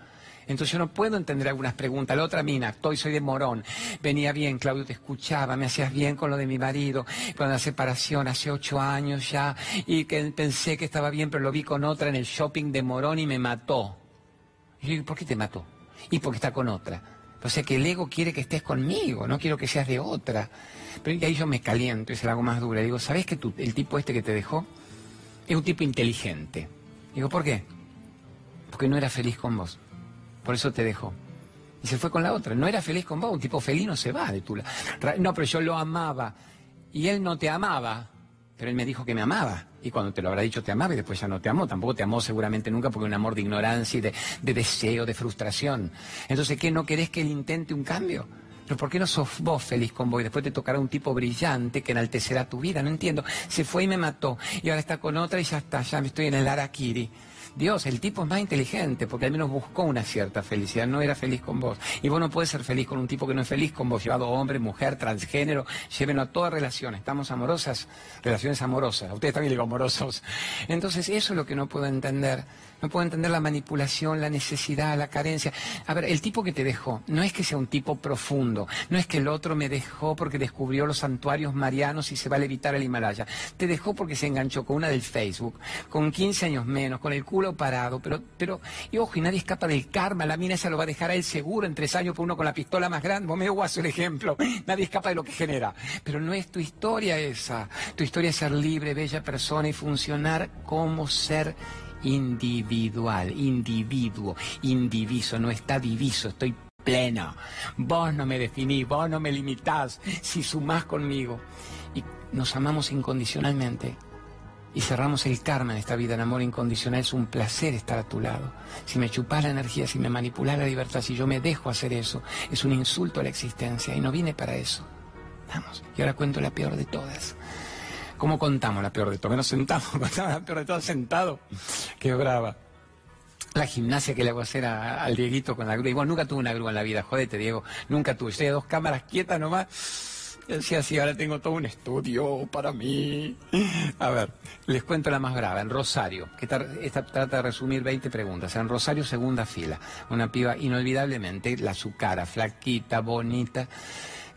Entonces yo no puedo entender algunas preguntas. La otra mina, estoy, soy de Morón. Venía bien, Claudio, te escuchaba, me hacías bien con lo de mi marido, con la separación hace ocho años ya, y que pensé que estaba bien, pero lo vi con otra en el shopping de Morón y me mató. Y yo digo, ¿por qué te mató? Y porque está con otra. O sea que el ego quiere que estés conmigo, no quiero que seas de otra. Pero ahí yo me caliento y se la hago más dura. Digo, ¿sabes que tú, el tipo este que te dejó es un tipo inteligente? Digo, ¿por qué? Porque no era feliz con vos. Por eso te dejó. Y se fue con la otra. No era feliz con vos. Un tipo feliz no se va de tu lado. No, pero yo lo amaba. Y él no te amaba. Pero él me dijo que me amaba. Y cuando te lo habrá dicho te amaba y después ya no te amó. Tampoco te amó seguramente nunca porque un amor de ignorancia y de, de deseo, de frustración. Entonces, ¿qué? ¿No querés que él intente un cambio? Pero ¿por qué no sos vos feliz con vos? Y después te tocará un tipo brillante que enaltecerá tu vida. No entiendo. Se fue y me mató. Y ahora está con otra y ya está. Ya me estoy en el Arakiri. Dios, el tipo es más inteligente porque al menos buscó una cierta felicidad, no era feliz con vos. Y vos no puedes ser feliz con un tipo que no es feliz con vos, llevado hombre, mujer, transgénero, llévenlo a todas relaciones. Estamos amorosas, relaciones amorosas. Ustedes también digo amorosos. Entonces, eso es lo que no puedo entender. No puedo entender la manipulación, la necesidad, la carencia. A ver, el tipo que te dejó no es que sea un tipo profundo, no es que el otro me dejó porque descubrió los santuarios marianos y se va a levitar el Himalaya. Te dejó porque se enganchó con una del Facebook, con 15 años menos, con el culo parado, pero, pero, y ojo, y nadie escapa del karma, la mina esa lo va a dejar a él seguro en tres años por uno con la pistola más grande, vos me guaso el ejemplo, nadie escapa de lo que genera. Pero no es tu historia esa, tu historia es ser libre, bella persona y funcionar como ser individual, individuo, indiviso, no está diviso, estoy pleno. Vos no me definís, vos no me limitás, si sumás conmigo. Y nos amamos incondicionalmente y cerramos el karma en esta vida en amor incondicional. Es un placer estar a tu lado. Si me chupás la energía, si me manipulás la libertad, si yo me dejo hacer eso, es un insulto a la existencia y no vine para eso. Vamos, y ahora cuento la peor de todas. ¿Cómo contamos la peor de todas? Menos sentado, contamos la peor de todas sentado. Qué brava. La gimnasia que le hago hacer al Dieguito con la grúa. Y vos nunca tuve una grúa en la vida, jodete, Diego. Nunca tuve. Estoy a dos cámaras quietas nomás. Decía así, ahora tengo todo un estudio para mí. A ver, les cuento la más brava. En Rosario, que esta trata de resumir 20 preguntas. En Rosario, segunda fila. Una piba inolvidablemente, la su cara, flaquita, bonita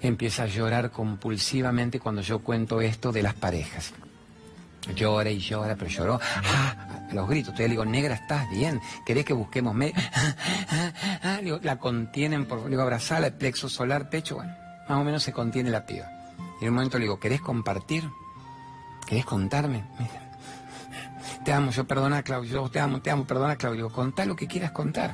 empieza a llorar compulsivamente cuando yo cuento esto de las parejas. Llora y llora, pero lloró. ¡Ah! Los gritos. Entonces le digo, negra, ¿estás bien? ¿Querés que busquemos medio? ¡Ah! la contienen, por, le digo, abrazala, el plexo solar, pecho. Bueno, más o menos se contiene la piba. Y en un momento le digo, ¿querés compartir? ¿Querés contarme? Te amo, yo perdona, Claudio, yo te amo, te amo, perdona, Claudio. Contá lo que quieras contar.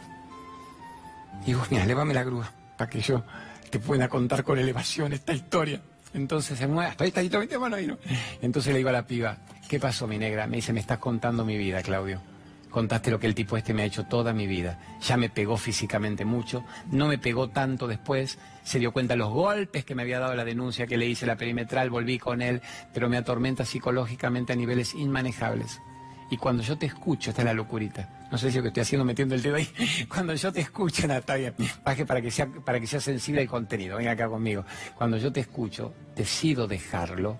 Y digo, mira, levame la grúa, para que yo que pueda contar con elevación esta historia. Entonces se mueve, hasta ahí está, ahí bueno, ahí no. Entonces le digo a la piba, ¿qué pasó mi negra? Me dice, me estás contando mi vida, Claudio. Contaste lo que el tipo este me ha hecho toda mi vida. Ya me pegó físicamente mucho, no me pegó tanto después, se dio cuenta de los golpes que me había dado la denuncia que le hice la perimetral, volví con él, pero me atormenta psicológicamente a niveles inmanejables. Y cuando yo te escucho, esta es la locurita. No sé si lo que estoy haciendo metiendo el dedo ahí. Cuando yo te escucho, Natalia, para que sea, para que sea sensible el contenido, venga acá conmigo. Cuando yo te escucho, decido dejarlo,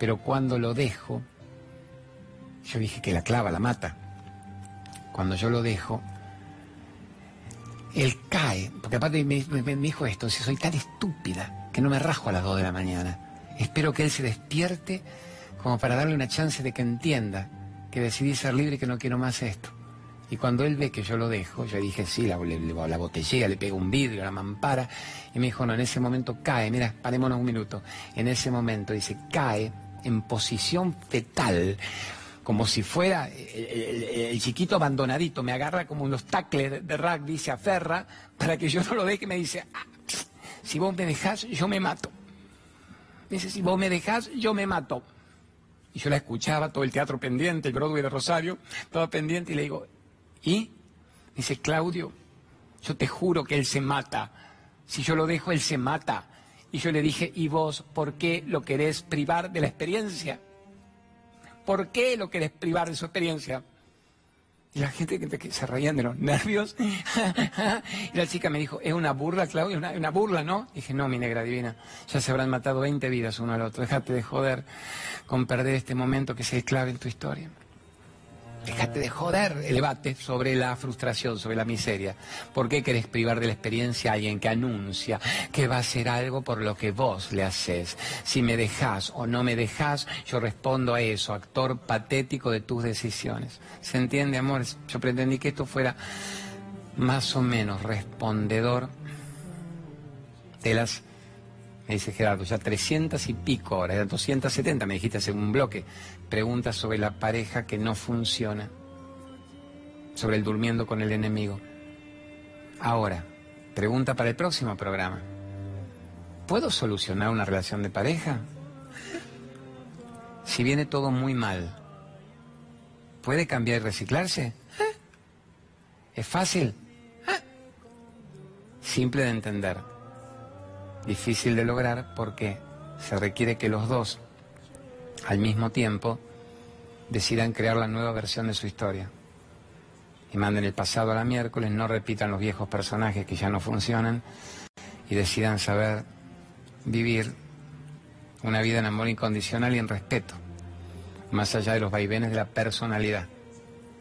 pero cuando lo dejo, yo dije que la clava, la mata. Cuando yo lo dejo, él cae, porque aparte me, me dijo esto, si soy tan estúpida que no me rajo a las dos de la mañana. Espero que él se despierte como para darle una chance de que entienda que decidí ser libre y que no quiero más esto. Y cuando él ve que yo lo dejo, yo dije, sí, la, la botellera, le pego un vidrio, la mampara, y me dijo, no, en ese momento cae, mira, parémonos un minuto, en ese momento dice, cae en posición fetal, como si fuera el, chiquito abandonadito, me agarra como unos tacles de rugby, se aferra, para que yo no lo deje, me dice, ah, si vos me dejás, yo me mato. Dice, si vos me dejás, yo me mato. Y yo la escuchaba, todo el teatro pendiente, el Broadway de Rosario, todo pendiente, y le digo, ¿y? Dice, Claudio, yo te juro que él se mata. Si yo lo dejo, él se mata. Y yo le dije, ¿y vos por qué lo querés privar de la experiencia? ¿Por qué lo querés privar de su experiencia? Y la gente que se reían de los nervios. y la chica me dijo, es una burla, Claudia, una, una burla, ¿no? dije, no, mi negra divina, ya se habrán matado 20 vidas uno al otro. Déjate de joder con perder este momento que es clave en tu historia. Déjate de joder el debate sobre la frustración, sobre la miseria. ¿Por qué querés privar de la experiencia a alguien que anuncia que va a hacer algo por lo que vos le haces? Si me dejás o no me dejás, yo respondo a eso, actor patético de tus decisiones. ¿Se entiende, amores? Yo pretendí que esto fuera más o menos respondedor de las me dice Gerardo, ya 300 y pico horas, 270 me dijiste hace un bloque, preguntas sobre la pareja que no funciona, sobre el durmiendo con el enemigo. Ahora, pregunta para el próximo programa. ¿Puedo solucionar una relación de pareja? Si viene todo muy mal, ¿puede cambiar y reciclarse? ¿Es fácil? Simple de entender difícil de lograr porque se requiere que los dos, al mismo tiempo, decidan crear la nueva versión de su historia. Y manden el pasado a la miércoles, no repitan los viejos personajes que ya no funcionan y decidan saber vivir una vida en amor incondicional y en respeto, más allá de los vaivenes de la personalidad.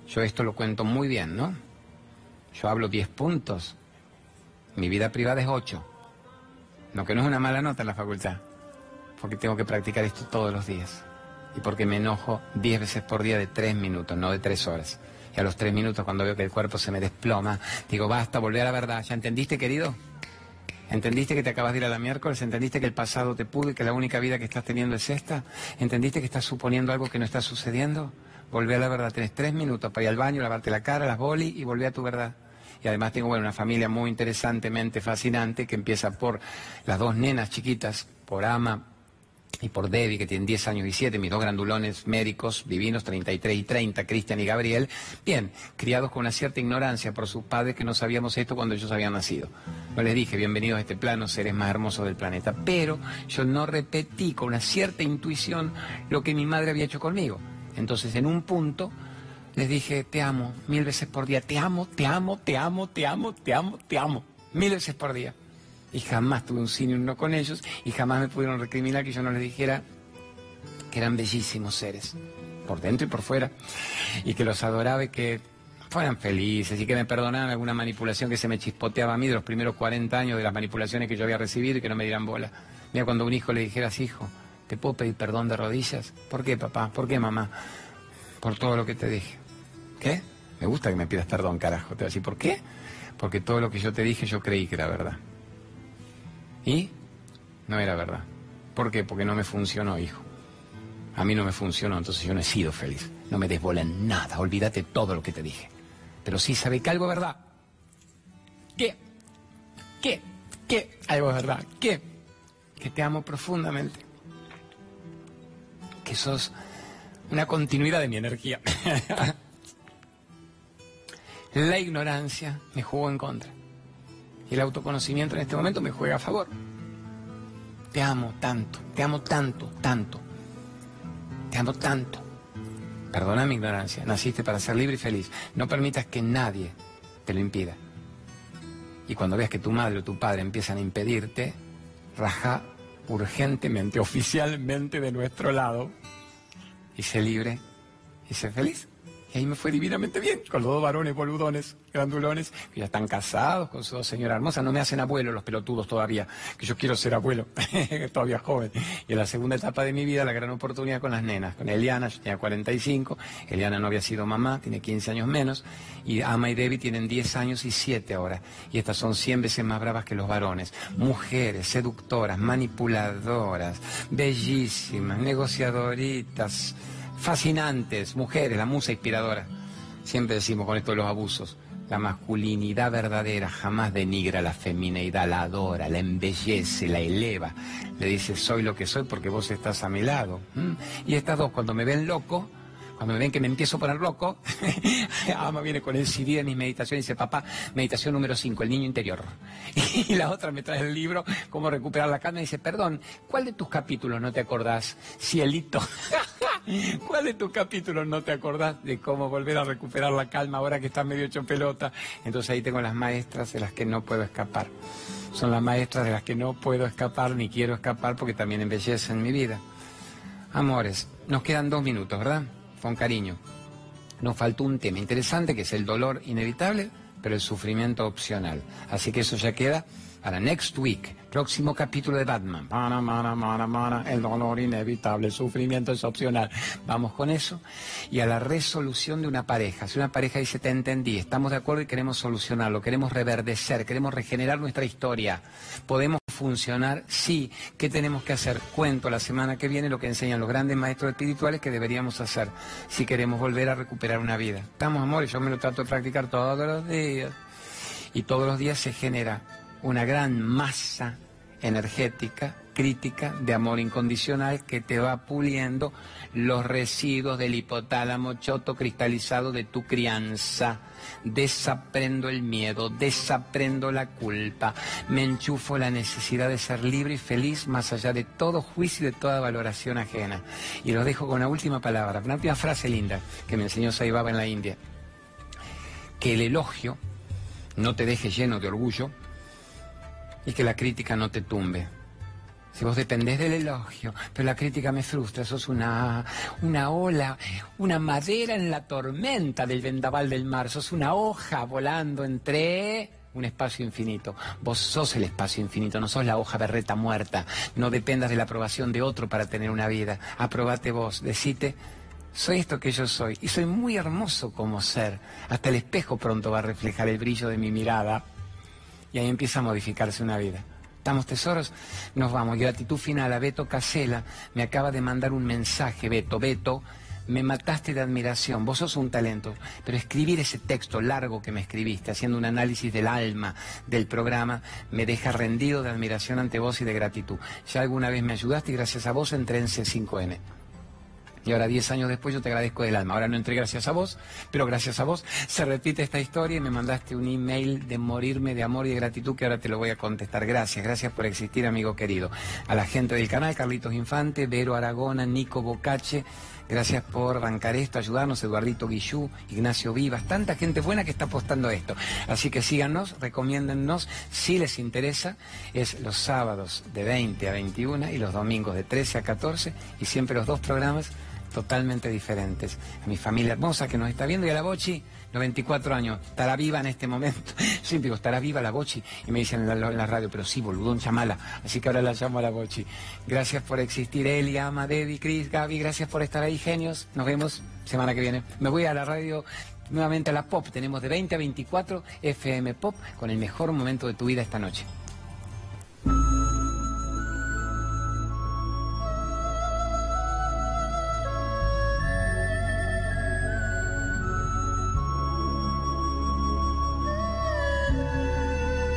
Yo esto lo cuento muy bien, ¿no? Yo hablo 10 puntos, mi vida privada es 8. Lo que no es una mala nota en la facultad, porque tengo que practicar esto todos los días. Y porque me enojo diez veces por día de tres minutos, no de tres horas. Y a los tres minutos, cuando veo que el cuerpo se me desploma, digo, basta, volver a la verdad. ¿Ya entendiste, querido? ¿Entendiste que te acabas de ir a la miércoles? ¿Entendiste que el pasado te pudo y que la única vida que estás teniendo es esta? ¿Entendiste que estás suponiendo algo que no está sucediendo? Volvé a la verdad. Tienes tres minutos para ir al baño, lavarte la cara, las boli y volver a tu verdad. Y además tengo bueno, una familia muy interesantemente fascinante que empieza por las dos nenas chiquitas, por Ama y por Debbie, que tienen 10 años y 7, mis dos grandulones médicos divinos, 33 y 30, Cristian y Gabriel, bien, criados con una cierta ignorancia por sus padres que no sabíamos esto cuando ellos habían nacido. No les dije, bienvenidos a este plano, seres más hermosos del planeta, pero yo no repetí con una cierta intuición lo que mi madre había hecho conmigo. Entonces, en un punto, les dije, te amo, mil veces por día, te amo, te amo, te amo, te amo, te amo, te amo, mil veces por día. Y jamás tuve un cine uno con ellos y jamás me pudieron recriminar que yo no les dijera que eran bellísimos seres, por dentro y por fuera, y que los adoraba y que fueran felices y que me perdonaran alguna manipulación que se me chispoteaba a mí de los primeros 40 años de las manipulaciones que yo había recibido y que no me dieran bola. Mira, cuando un hijo le dijeras, hijo, ¿te puedo pedir perdón de rodillas? ¿Por qué, papá? ¿Por qué, mamá? Por todo lo que te dije. ¿Qué? Me gusta que me pidas perdón, carajo. Te voy a decir, ¿por qué? Porque todo lo que yo te dije yo creí que era verdad. Y no era verdad. ¿Por qué? Porque no me funcionó, hijo. A mí no me funcionó, entonces yo no he sido feliz. No me desbolen nada, olvídate todo lo que te dije. Pero sí sabe que algo es verdad. ¿Qué? ¿Qué? ¿Qué? Algo es verdad. ¿Qué? Que te amo profundamente. Que sos una continuidad de mi energía. La ignorancia me jugó en contra. El autoconocimiento en este momento me juega a favor. Te amo tanto, te amo tanto, tanto. Te amo tanto. Perdona mi ignorancia. Naciste para ser libre y feliz. No permitas que nadie te lo impida. Y cuando veas que tu madre o tu padre empiezan a impedirte, raja urgentemente, oficialmente de nuestro lado y sé libre y sé feliz. Y ahí me fue divinamente bien, con los dos varones boludones, grandulones, que ya están casados con su dos señora hermosa. No me hacen abuelo los pelotudos todavía, que yo quiero ser abuelo, todavía joven. Y en la segunda etapa de mi vida, la gran oportunidad con las nenas. Con Eliana, yo tenía 45, Eliana no había sido mamá, tiene 15 años menos, y Ama y Debbie tienen 10 años y 7 ahora. Y estas son 100 veces más bravas que los varones. Mujeres, seductoras, manipuladoras, bellísimas, negociadoritas fascinantes, mujeres, la musa inspiradora. Siempre decimos con esto de los abusos, la masculinidad verdadera jamás denigra la femineidad, la adora, la embellece, la eleva. Le dice, soy lo que soy porque vos estás a mi lado. Y estas dos, cuando me ven loco, cuando me ven que me empiezo a poner loco, Ama viene con el CD de mis meditaciones y dice, papá, meditación número 5, el niño interior. Y la otra me trae el libro, cómo recuperar la calma, y dice, perdón, ¿cuál de tus capítulos no te acordás, cielito? ¿Cuál de tus capítulos no te acordás de cómo volver a recuperar la calma ahora que estás medio hecho pelota? Entonces ahí tengo las maestras de las que no puedo escapar. Son las maestras de las que no puedo escapar ni quiero escapar porque también embellecen mi vida. Amores, nos quedan dos minutos, ¿verdad? Con cariño. nos faltó un tema interesante que es el dolor inevitable, pero el sufrimiento opcional. Así que eso ya queda para next week, próximo capítulo de Batman. el dolor inevitable, el sufrimiento es opcional. Vamos con eso. Y a la resolución de una pareja. Si una pareja dice, te entendí, estamos de acuerdo y queremos solucionarlo, queremos reverdecer, queremos regenerar nuestra historia, podemos funcionar, sí. ¿Qué tenemos que hacer? Cuento la semana que viene lo que enseñan los grandes maestros espirituales que deberíamos hacer si queremos volver a recuperar una vida. Estamos, amores, yo me lo trato de practicar todos los días. Y todos los días se genera una gran masa energética, crítica, de amor incondicional que te va puliendo los residuos del hipotálamo choto cristalizado de tu crianza. Desaprendo el miedo, desaprendo la culpa, me enchufo la necesidad de ser libre y feliz más allá de todo juicio y de toda valoración ajena. Y lo dejo con una última palabra, una última frase linda que me enseñó Sai Baba en la India. Que el elogio no te deje lleno de orgullo, y que la crítica no te tumbe. Si vos dependés del elogio, pero la crítica me frustra, sos una, una ola, una madera en la tormenta del vendaval del mar, sos una hoja volando entre un espacio infinito. Vos sos el espacio infinito, no sos la hoja berreta muerta. No dependas de la aprobación de otro para tener una vida. Aprobate vos, decite, soy esto que yo soy y soy muy hermoso como ser. Hasta el espejo pronto va a reflejar el brillo de mi mirada y ahí empieza a modificarse una vida. Estamos tesoros, nos vamos. Gratitud final a Beto Casela, me acaba de mandar un mensaje, Beto, Beto, me mataste de admiración, vos sos un talento, pero escribir ese texto largo que me escribiste, haciendo un análisis del alma del programa, me deja rendido de admiración ante vos y de gratitud. Ya alguna vez me ayudaste y gracias a vos entré en C5N. Y ahora, diez años después, yo te agradezco del alma. Ahora no entré gracias a vos, pero gracias a vos se repite esta historia y me mandaste un email de morirme de amor y de gratitud que ahora te lo voy a contestar. Gracias, gracias por existir, amigo querido. A la gente del canal, Carlitos Infante, Vero Aragona, Nico Bocache. Gracias por bancar esto, ayudarnos, Eduardito Guillú, Ignacio Vivas, tanta gente buena que está apostando esto. Así que síganos, recomiéndennos, si les interesa, es los sábados de 20 a 21 y los domingos de 13 a 14 y siempre los dos programas totalmente diferentes. A mi familia hermosa que nos está viendo y a la Bochi, 94 años, estará viva en este momento. Siempre digo, estará viva la Bochi. Y me dicen en la, radio, pero sí, boludón, chamala. Así que ahora la llamo a la Bochi. Gracias por existir, Elia, Ama, Debbie, Cris, Gaby, gracias por estar ahí, genios. Nos vemos semana que viene. Me voy a la radio nuevamente a la Pop. Tenemos de 20 a 24 FM Pop con el mejor momento de tu vida esta noche.